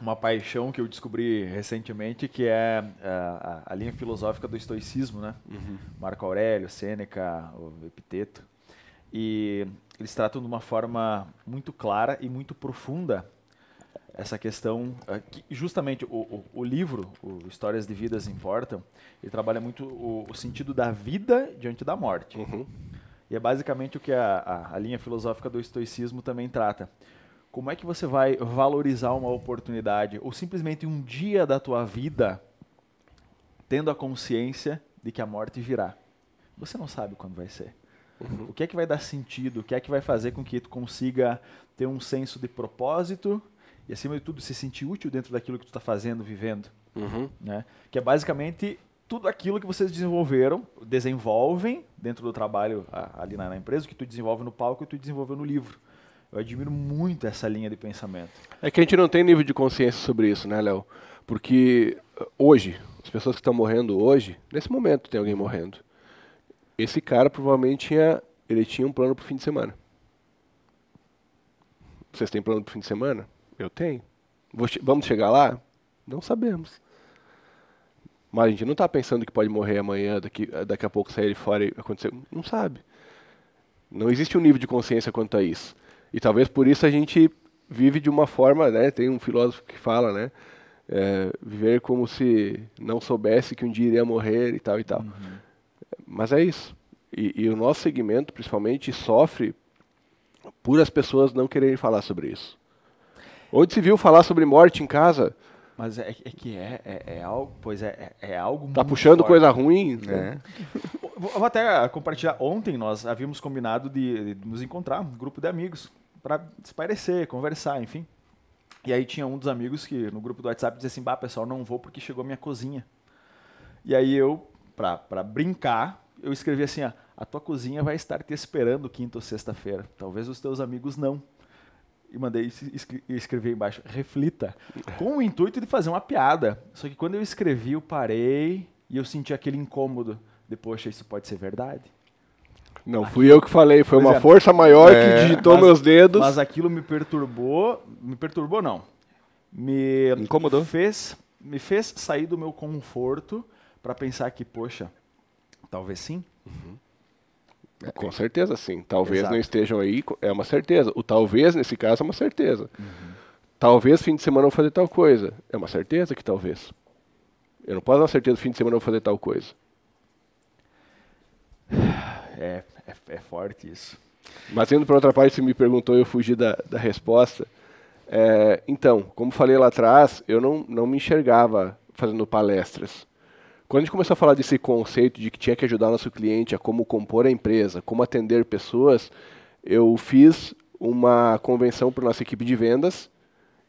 uma paixão que eu descobri recentemente, que é a, a linha filosófica do estoicismo, né? Uhum. Marco Aurélio, Sêneca, o Epiteto. E eles tratam de uma forma muito clara e muito profunda essa questão que justamente o, o, o, livro o Histórias de Vidas Importam ele trabalha muito o, o sentido da vida diante da morte. Uhum. e é basicamente o que a, a, a, linha filosófica do estoicismo também trata. Como é que você vai valorizar uma oportunidade ou simplesmente um dia da tua vida tendo a consciência de que a morte virá? Você não sabe quando vai ser. Uhum. o que é que vai dar sentido? O que é que vai fazer com que tu consiga ter um senso de propósito e acima de tudo se sentir útil dentro daquilo que tu está fazendo, vivendo, uhum. né? Que é basicamente tudo aquilo que vocês desenvolveram, desenvolvem dentro do trabalho ali na, na empresa, que tu desenvolve no palco e tu desenvolveu no livro. Eu admiro muito essa linha de pensamento. É que a gente não tem nível de consciência sobre isso, né, Léo? Porque uh, hoje, as pessoas que estão morrendo hoje, nesse momento tem alguém morrendo. Esse cara provavelmente tinha, ele tinha um plano para o fim de semana. Vocês têm plano para o fim de semana? Eu tenho. vamos chegar lá? Não sabemos. Mas a gente não está pensando que pode morrer amanhã, daqui, daqui a pouco sair fora e acontecer. Não sabe. Não existe um nível de consciência quanto a isso. E talvez por isso a gente vive de uma forma, né? Tem um filósofo que fala, né? É, viver como se não soubesse que um dia iria morrer e tal e tal. Uhum. Mas é isso. E, e, o nosso segmento, principalmente, sofre por as pessoas não quererem falar sobre isso. Onde se viu falar sobre morte em casa? Mas é, é que é, é, é, algo, pois é, é, é algo Tá puxando forte. coisa ruim? É. Vou até compartilhar. Ontem nós havíamos combinado de, de nos encontrar, um grupo de amigos, para espairecer, conversar, enfim. E aí tinha um dos amigos que no grupo do WhatsApp dizia assim: Bah, pessoal, não vou porque chegou minha cozinha. E aí eu, para brincar, eu escrevi assim: ah, A tua cozinha vai estar te esperando quinta ou sexta-feira. Talvez os teus amigos não e mandei escrever embaixo, reflita, com o intuito de fazer uma piada. Só que quando eu escrevi, eu parei e eu senti aquele incômodo. Depois, isso pode ser verdade? Não, fui eu que falei, foi pois uma é. força maior é, que digitou mas, meus dedos. Mas aquilo me perturbou, me perturbou não, me incomodou, fez, me fez sair do meu conforto para pensar que, poxa, talvez sim. Uhum. É, com certeza sim. Talvez Exato. não estejam aí, é uma certeza. O talvez, nesse caso, é uma certeza. Uhum. Talvez fim de semana eu vou fazer tal coisa. É uma certeza que talvez. Eu não posso dar certeza fim de semana eu vou fazer tal coisa. É, é, é forte isso. Mas indo para outra parte, você me perguntou eu fugi da, da resposta. É, então, como falei lá atrás, eu não, não me enxergava fazendo palestras. Quando a gente começou a falar desse conceito de que tinha que ajudar nosso cliente a como compor a empresa, como atender pessoas, eu fiz uma convenção para nossa equipe de vendas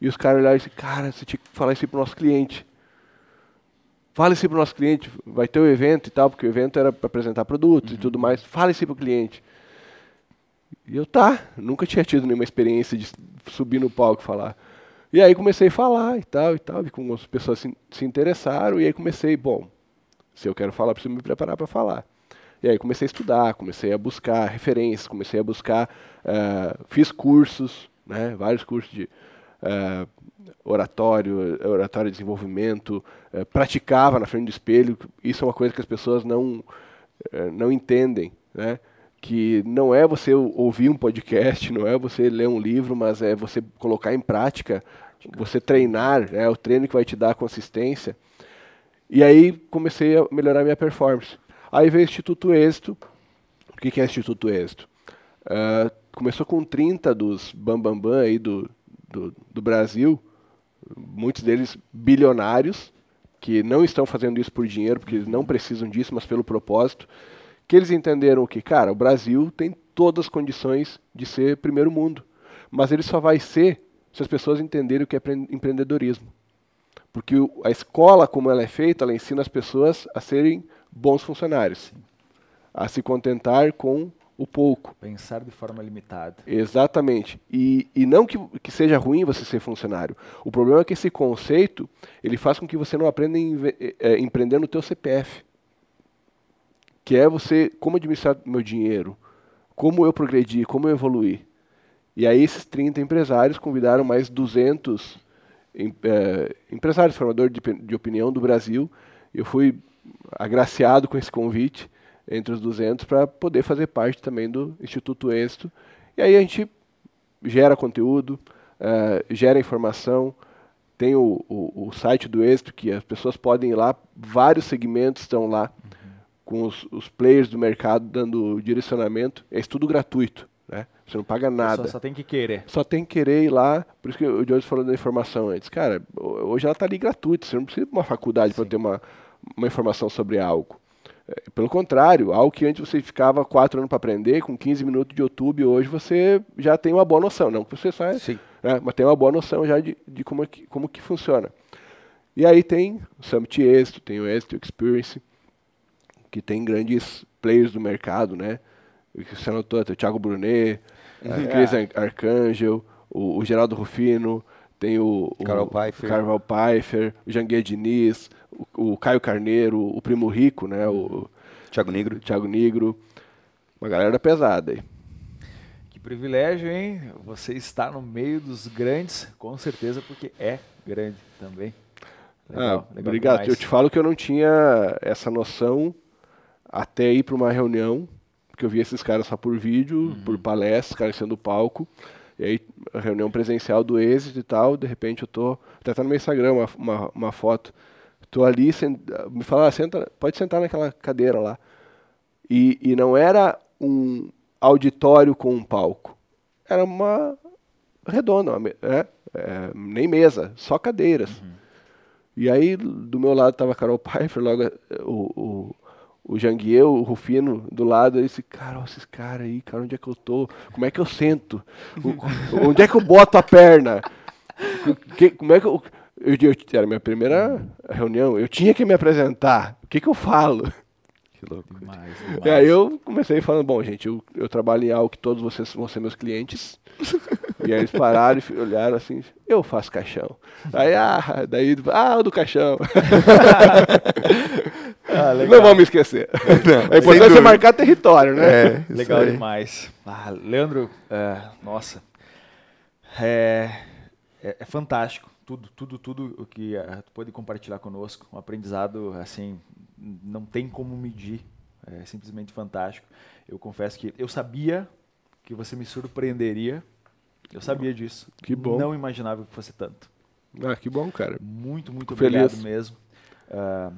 e os caras olharam e disseram, cara, você tinha que falar isso para o nosso cliente. Fala isso para o nosso cliente, vai ter o um evento e tal, porque o evento era para apresentar produtos uhum. e tudo mais. Fala isso para o cliente. E eu, tá, nunca tinha tido nenhuma experiência de subir no palco e falar. E aí comecei a falar e tal e tal, e como as pessoas se, se interessaram, e aí comecei, bom, se eu quero falar, preciso me preparar para falar. E aí comecei a estudar, comecei a buscar referências, comecei a buscar, uh, fiz cursos, né, vários cursos de uh, oratório, oratório de desenvolvimento, uh, praticava na frente do espelho. Isso é uma coisa que as pessoas não, não entendem, né? que não é você ouvir um podcast, não é você ler um livro, mas é você colocar em prática, você treinar, é o treino que vai te dar consistência. E aí comecei a melhorar minha performance. Aí veio o Instituto Êxito. O que, é Instituto Êxito? Uh, começou com 30 dos bambambam bam, bam aí do, do, do Brasil, muitos deles bilionários, que não estão fazendo isso por dinheiro, porque eles não precisam disso, mas pelo propósito, que eles entenderam que, cara, o Brasil tem todas as condições de ser primeiro mundo, mas ele só vai ser se as pessoas entenderem o que é empreendedorismo. Porque a escola, como ela é feita, ela ensina as pessoas a serem bons funcionários. a se contentar com o pouco. Pensar de forma limitada. Exatamente. E, e não que, que seja ruim você ser funcionário. O problema é que esse conceito ele faz com que você não aprenda a é, empreender no teu CPF. Que é você, como administrar meu dinheiro, como eu progredir, como eu evoluir. E aí esses 30 empresários convidaram mais 200 em- é, empresários, formadores de, de opinião do Brasil. Eu fui agraciado com esse convite entre os 200 para poder fazer parte também do Instituto Êxito. E aí a gente gera conteúdo, eh, gera informação, tem o, o, o site do Êxito que as pessoas podem ir lá, vários segmentos estão lá com os, os players do mercado dando direcionamento. É tudo gratuito? Você não paga nada. pessoa só tem que querer. Só tem que querer ir lá. Por isso que o Jones falou da informação antes. Cara, ho- hoje ela está ali gratuita. Você não precisa de uma faculdade para ter uma, uma informação sobre algo. É, Pelo contrário, algo que antes você ficava quatro anos para aprender, com 15 minutos de YouTube, hoje você já tem uma boa noção. Não que você saia, Sim. né, mas tem uma boa noção já de, de como, é que, como que funciona. E aí tem o Summit Êxito, tem o Êxito Experience, que tem grandes players do mercado, né? Você anotou, tem o Thiago Brunet, a Cris Ar- Arcangel, o, o Geraldo Rufino, tem o, o Carol Pfeiffer. Carval Pfeiffer, o Janguia Diniz, o, o Caio Carneiro, o Primo Rico, né? O, Thiago Negro. Thiago Negro. Uma galera pesada aí. Que privilégio, hein? Você está no meio dos grandes, com certeza, porque é grande também. Legal, ah, legal obrigado. demais. Eu te falo que eu não tinha essa noção até ir para uma reunião, porque eu via esses caras só por vídeo, Uhum. por palestra, os caras sendo do palco. E aí, a reunião presencial do êxito e tal, de repente eu tô. Até tá no meu Instagram uma, uma, uma foto. Tô ali, sen- me falaram, senta, pode sentar naquela cadeira lá. E, e não era um auditório com um palco. Era uma redonda, uma me- é, é, nem mesa, só cadeiras. E aí, do meu lado tava a Carol Pfeiffer, logo o, o, o Janguier, o Rufino, do lado. Eu disse, cara, esses caras aí, cara, onde é que eu tô? Como é que eu sento? O- onde é que eu boto a perna? Que- como é que eu, eu, eu- Era minha primeira reunião, eu tinha que me apresentar. O que que eu falo? Que louco. Demais, E demais. aí eu comecei falando, bom, gente, eu, eu trabalho em algo que todos vocês vão ser meus clientes. e aí eles pararam e olharam assim, eu faço caixão. Aí, ah, daí, ah, o do caixão. Ah. Não vamos esquecer. é importante você marcar território, né? É, Legal aí. demais. Ah, Leandro, é, nossa, é, é, é fantástico. Tudo, tudo, tudo o que eh, tu pôde compartilhar conosco. Um aprendizado, assim, não tem como medir. É simplesmente fantástico. Eu confesso que eu sabia que você me surpreenderia. Eu sabia disso. Que bom. Não imaginava que fosse tanto. Ah, que bom, cara. Muito, muito Fico feliz. obrigado mesmo. Ah,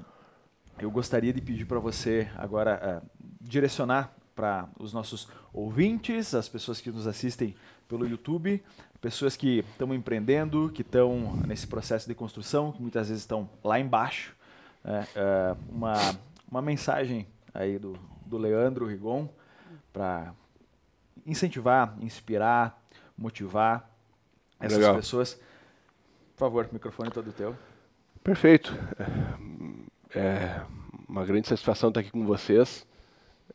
eu gostaria de pedir para você agora ah, direcionar para os nossos ouvintes, as pessoas que nos assistem pelo YouTube, pessoas que estão empreendendo, que estão nesse processo de construção, que muitas vezes estão lá embaixo. Né, ah, uma, uma mensagem aí do, do Leandro Rigon para incentivar, inspirar, motivar essas Legal. pessoas. Por favor, microfone todo teu. Perfeito. É uma grande satisfação estar aqui com vocês.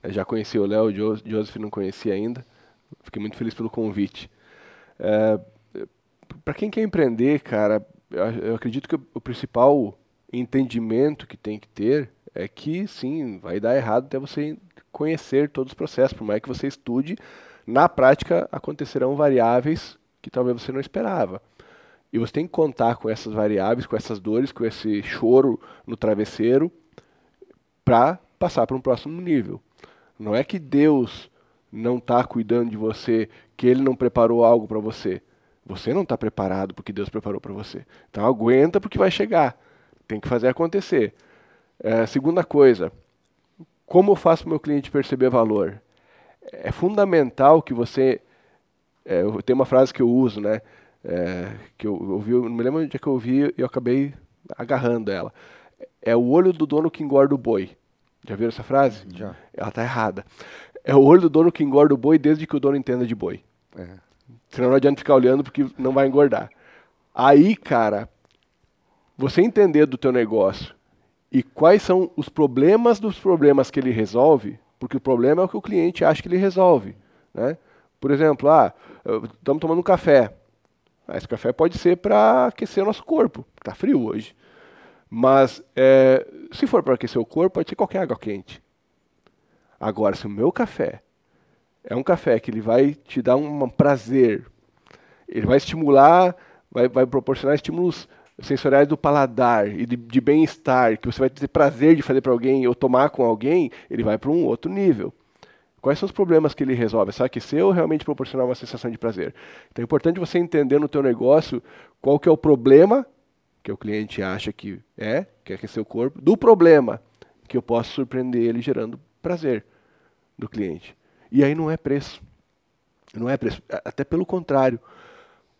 Eu já conheci o Léo, o Jo- Joseph não conhecia ainda. Fiquei muito feliz pelo convite. É, Para quem quer empreender, cara, eu acredito que o principal entendimento que tem que ter é que sim, vai dar errado até você conhecer todos os processos. Por mais que você estude, na prática acontecerão variáveis que talvez você não esperava. E você tem que contar com essas variáveis, com essas dores, com esse choro no travesseiro para passar para um próximo nível. Não é que Deus não está cuidando de você, que Ele não preparou algo para você. Você não está preparado porque Deus preparou para você. Então aguenta porque vai chegar. Tem que fazer acontecer. É, segunda coisa, como eu faço meu cliente perceber valor? É fundamental que você é, eu tenho uma frase que eu uso, né? é, que eu ouvi, não me lembro onde é que eu ouvi e eu acabei agarrando ela. É o olho do dono que engorda o boi. Já viram essa frase? Já. Ela tá errada. É o olho do dono que engorda o boi desde que o dono entenda de boi. É. Senão não adianta ficar olhando porque não vai engordar. Aí, cara, você entender do teu negócio e quais são os problemas dos problemas que ele resolve, porque o problema é o que o cliente acha que ele resolve. Né? Por exemplo, ah, estamos tomando um café. Ah, esse café pode ser para aquecer o nosso corpo, está frio hoje. Mas é, se for para aquecer o corpo, pode ser qualquer água quente. Agora, se o meu café é um café que ele vai te dar um prazer, ele vai estimular, vai, vai proporcionar estímulos sensoriais do paladar e de, de bem-estar, que você vai ter prazer de fazer para alguém ou tomar com alguém, ele vai para um outro nível. Quais são os problemas que ele resolve? Só aquecer ou realmente proporcionar uma sensação de prazer? Então é importante você entender no teu negócio qual que é o problema que o cliente acha que é, que é aquecer o corpo, do problema que eu posso surpreender ele gerando prazer do cliente. E aí não é preço. Não é preço. Até pelo contrário.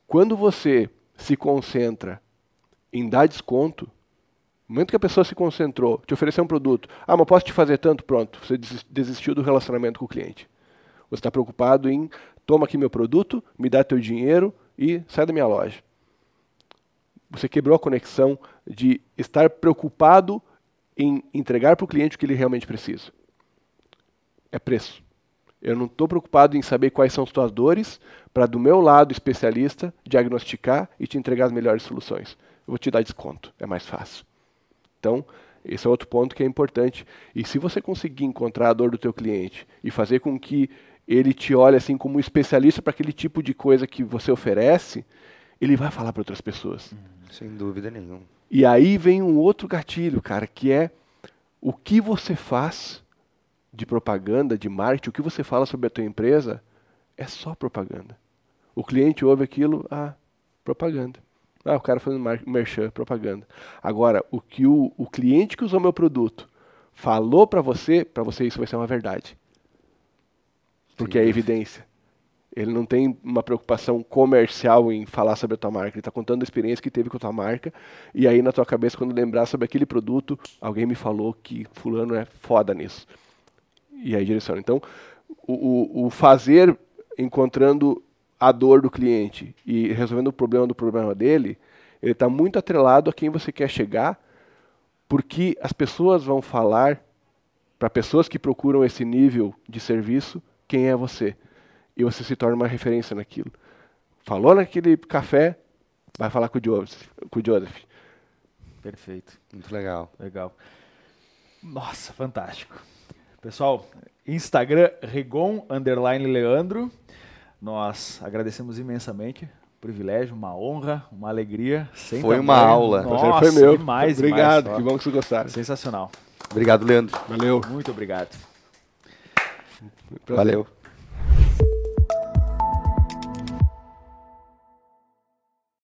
Quando você se concentra em dar desconto, no momento que a pessoa se concentrou, te ofereceu um produto, ah, mas posso te fazer tanto? Pronto, você desistiu do relacionamento com o cliente. Você está preocupado em, toma aqui meu produto, me dá teu dinheiro e sai da minha loja. Você quebrou a conexão de estar preocupado em entregar para o cliente o que ele realmente precisa. É preço. Eu não estou preocupado em saber quais são as tuas dores, para do meu lado especialista diagnosticar e te entregar as melhores soluções eu vou te dar desconto, é mais fácil. Então, esse é outro ponto que é importante. E se você conseguir encontrar a dor do teu cliente e fazer com que ele te olhe assim como um especialista para aquele tipo de coisa que você oferece, ele vai falar para outras pessoas. Hum, sem dúvida nenhuma. E aí vem um outro gatilho, cara, que é o que você faz de propaganda, de marketing, o que você fala sobre a tua empresa é só propaganda. O cliente ouve aquilo, ah, propaganda. Ah, o cara fazendo merchan, propaganda. Agora, o que o, o cliente que usou meu produto falou para você, para você isso vai ser uma verdade. Porque Sim. é evidência. Ele não tem uma preocupação comercial em falar sobre a tua marca. Ele está contando a experiência que teve com a tua marca. E aí, na tua cabeça, quando lembrar sobre aquele produto, alguém me falou que fulano é foda nisso. E aí direciona. Então, o, o, o fazer encontrando a dor do cliente e resolvendo o problema do problema dele, ele está muito atrelado a quem você quer chegar, porque as pessoas vão falar para pessoas que procuram esse nível de serviço quem é você. E você se torna uma referência naquilo. Falou naquele café, vai falar com o Joseph. Com o Joseph. Perfeito. Muito legal. Legal. Nossa, fantástico. Pessoal, Instagram, Regon, underline Leandro. Nós agradecemos imensamente. privilégio, uma honra, uma alegria. Sem foi tamanho. uma aula. Nossa, foi meu. Demais, Obrigado, demais, que bom que vocês gostaram. Sensacional. Obrigado, Leandro. Valeu. Muito obrigado. Valeu.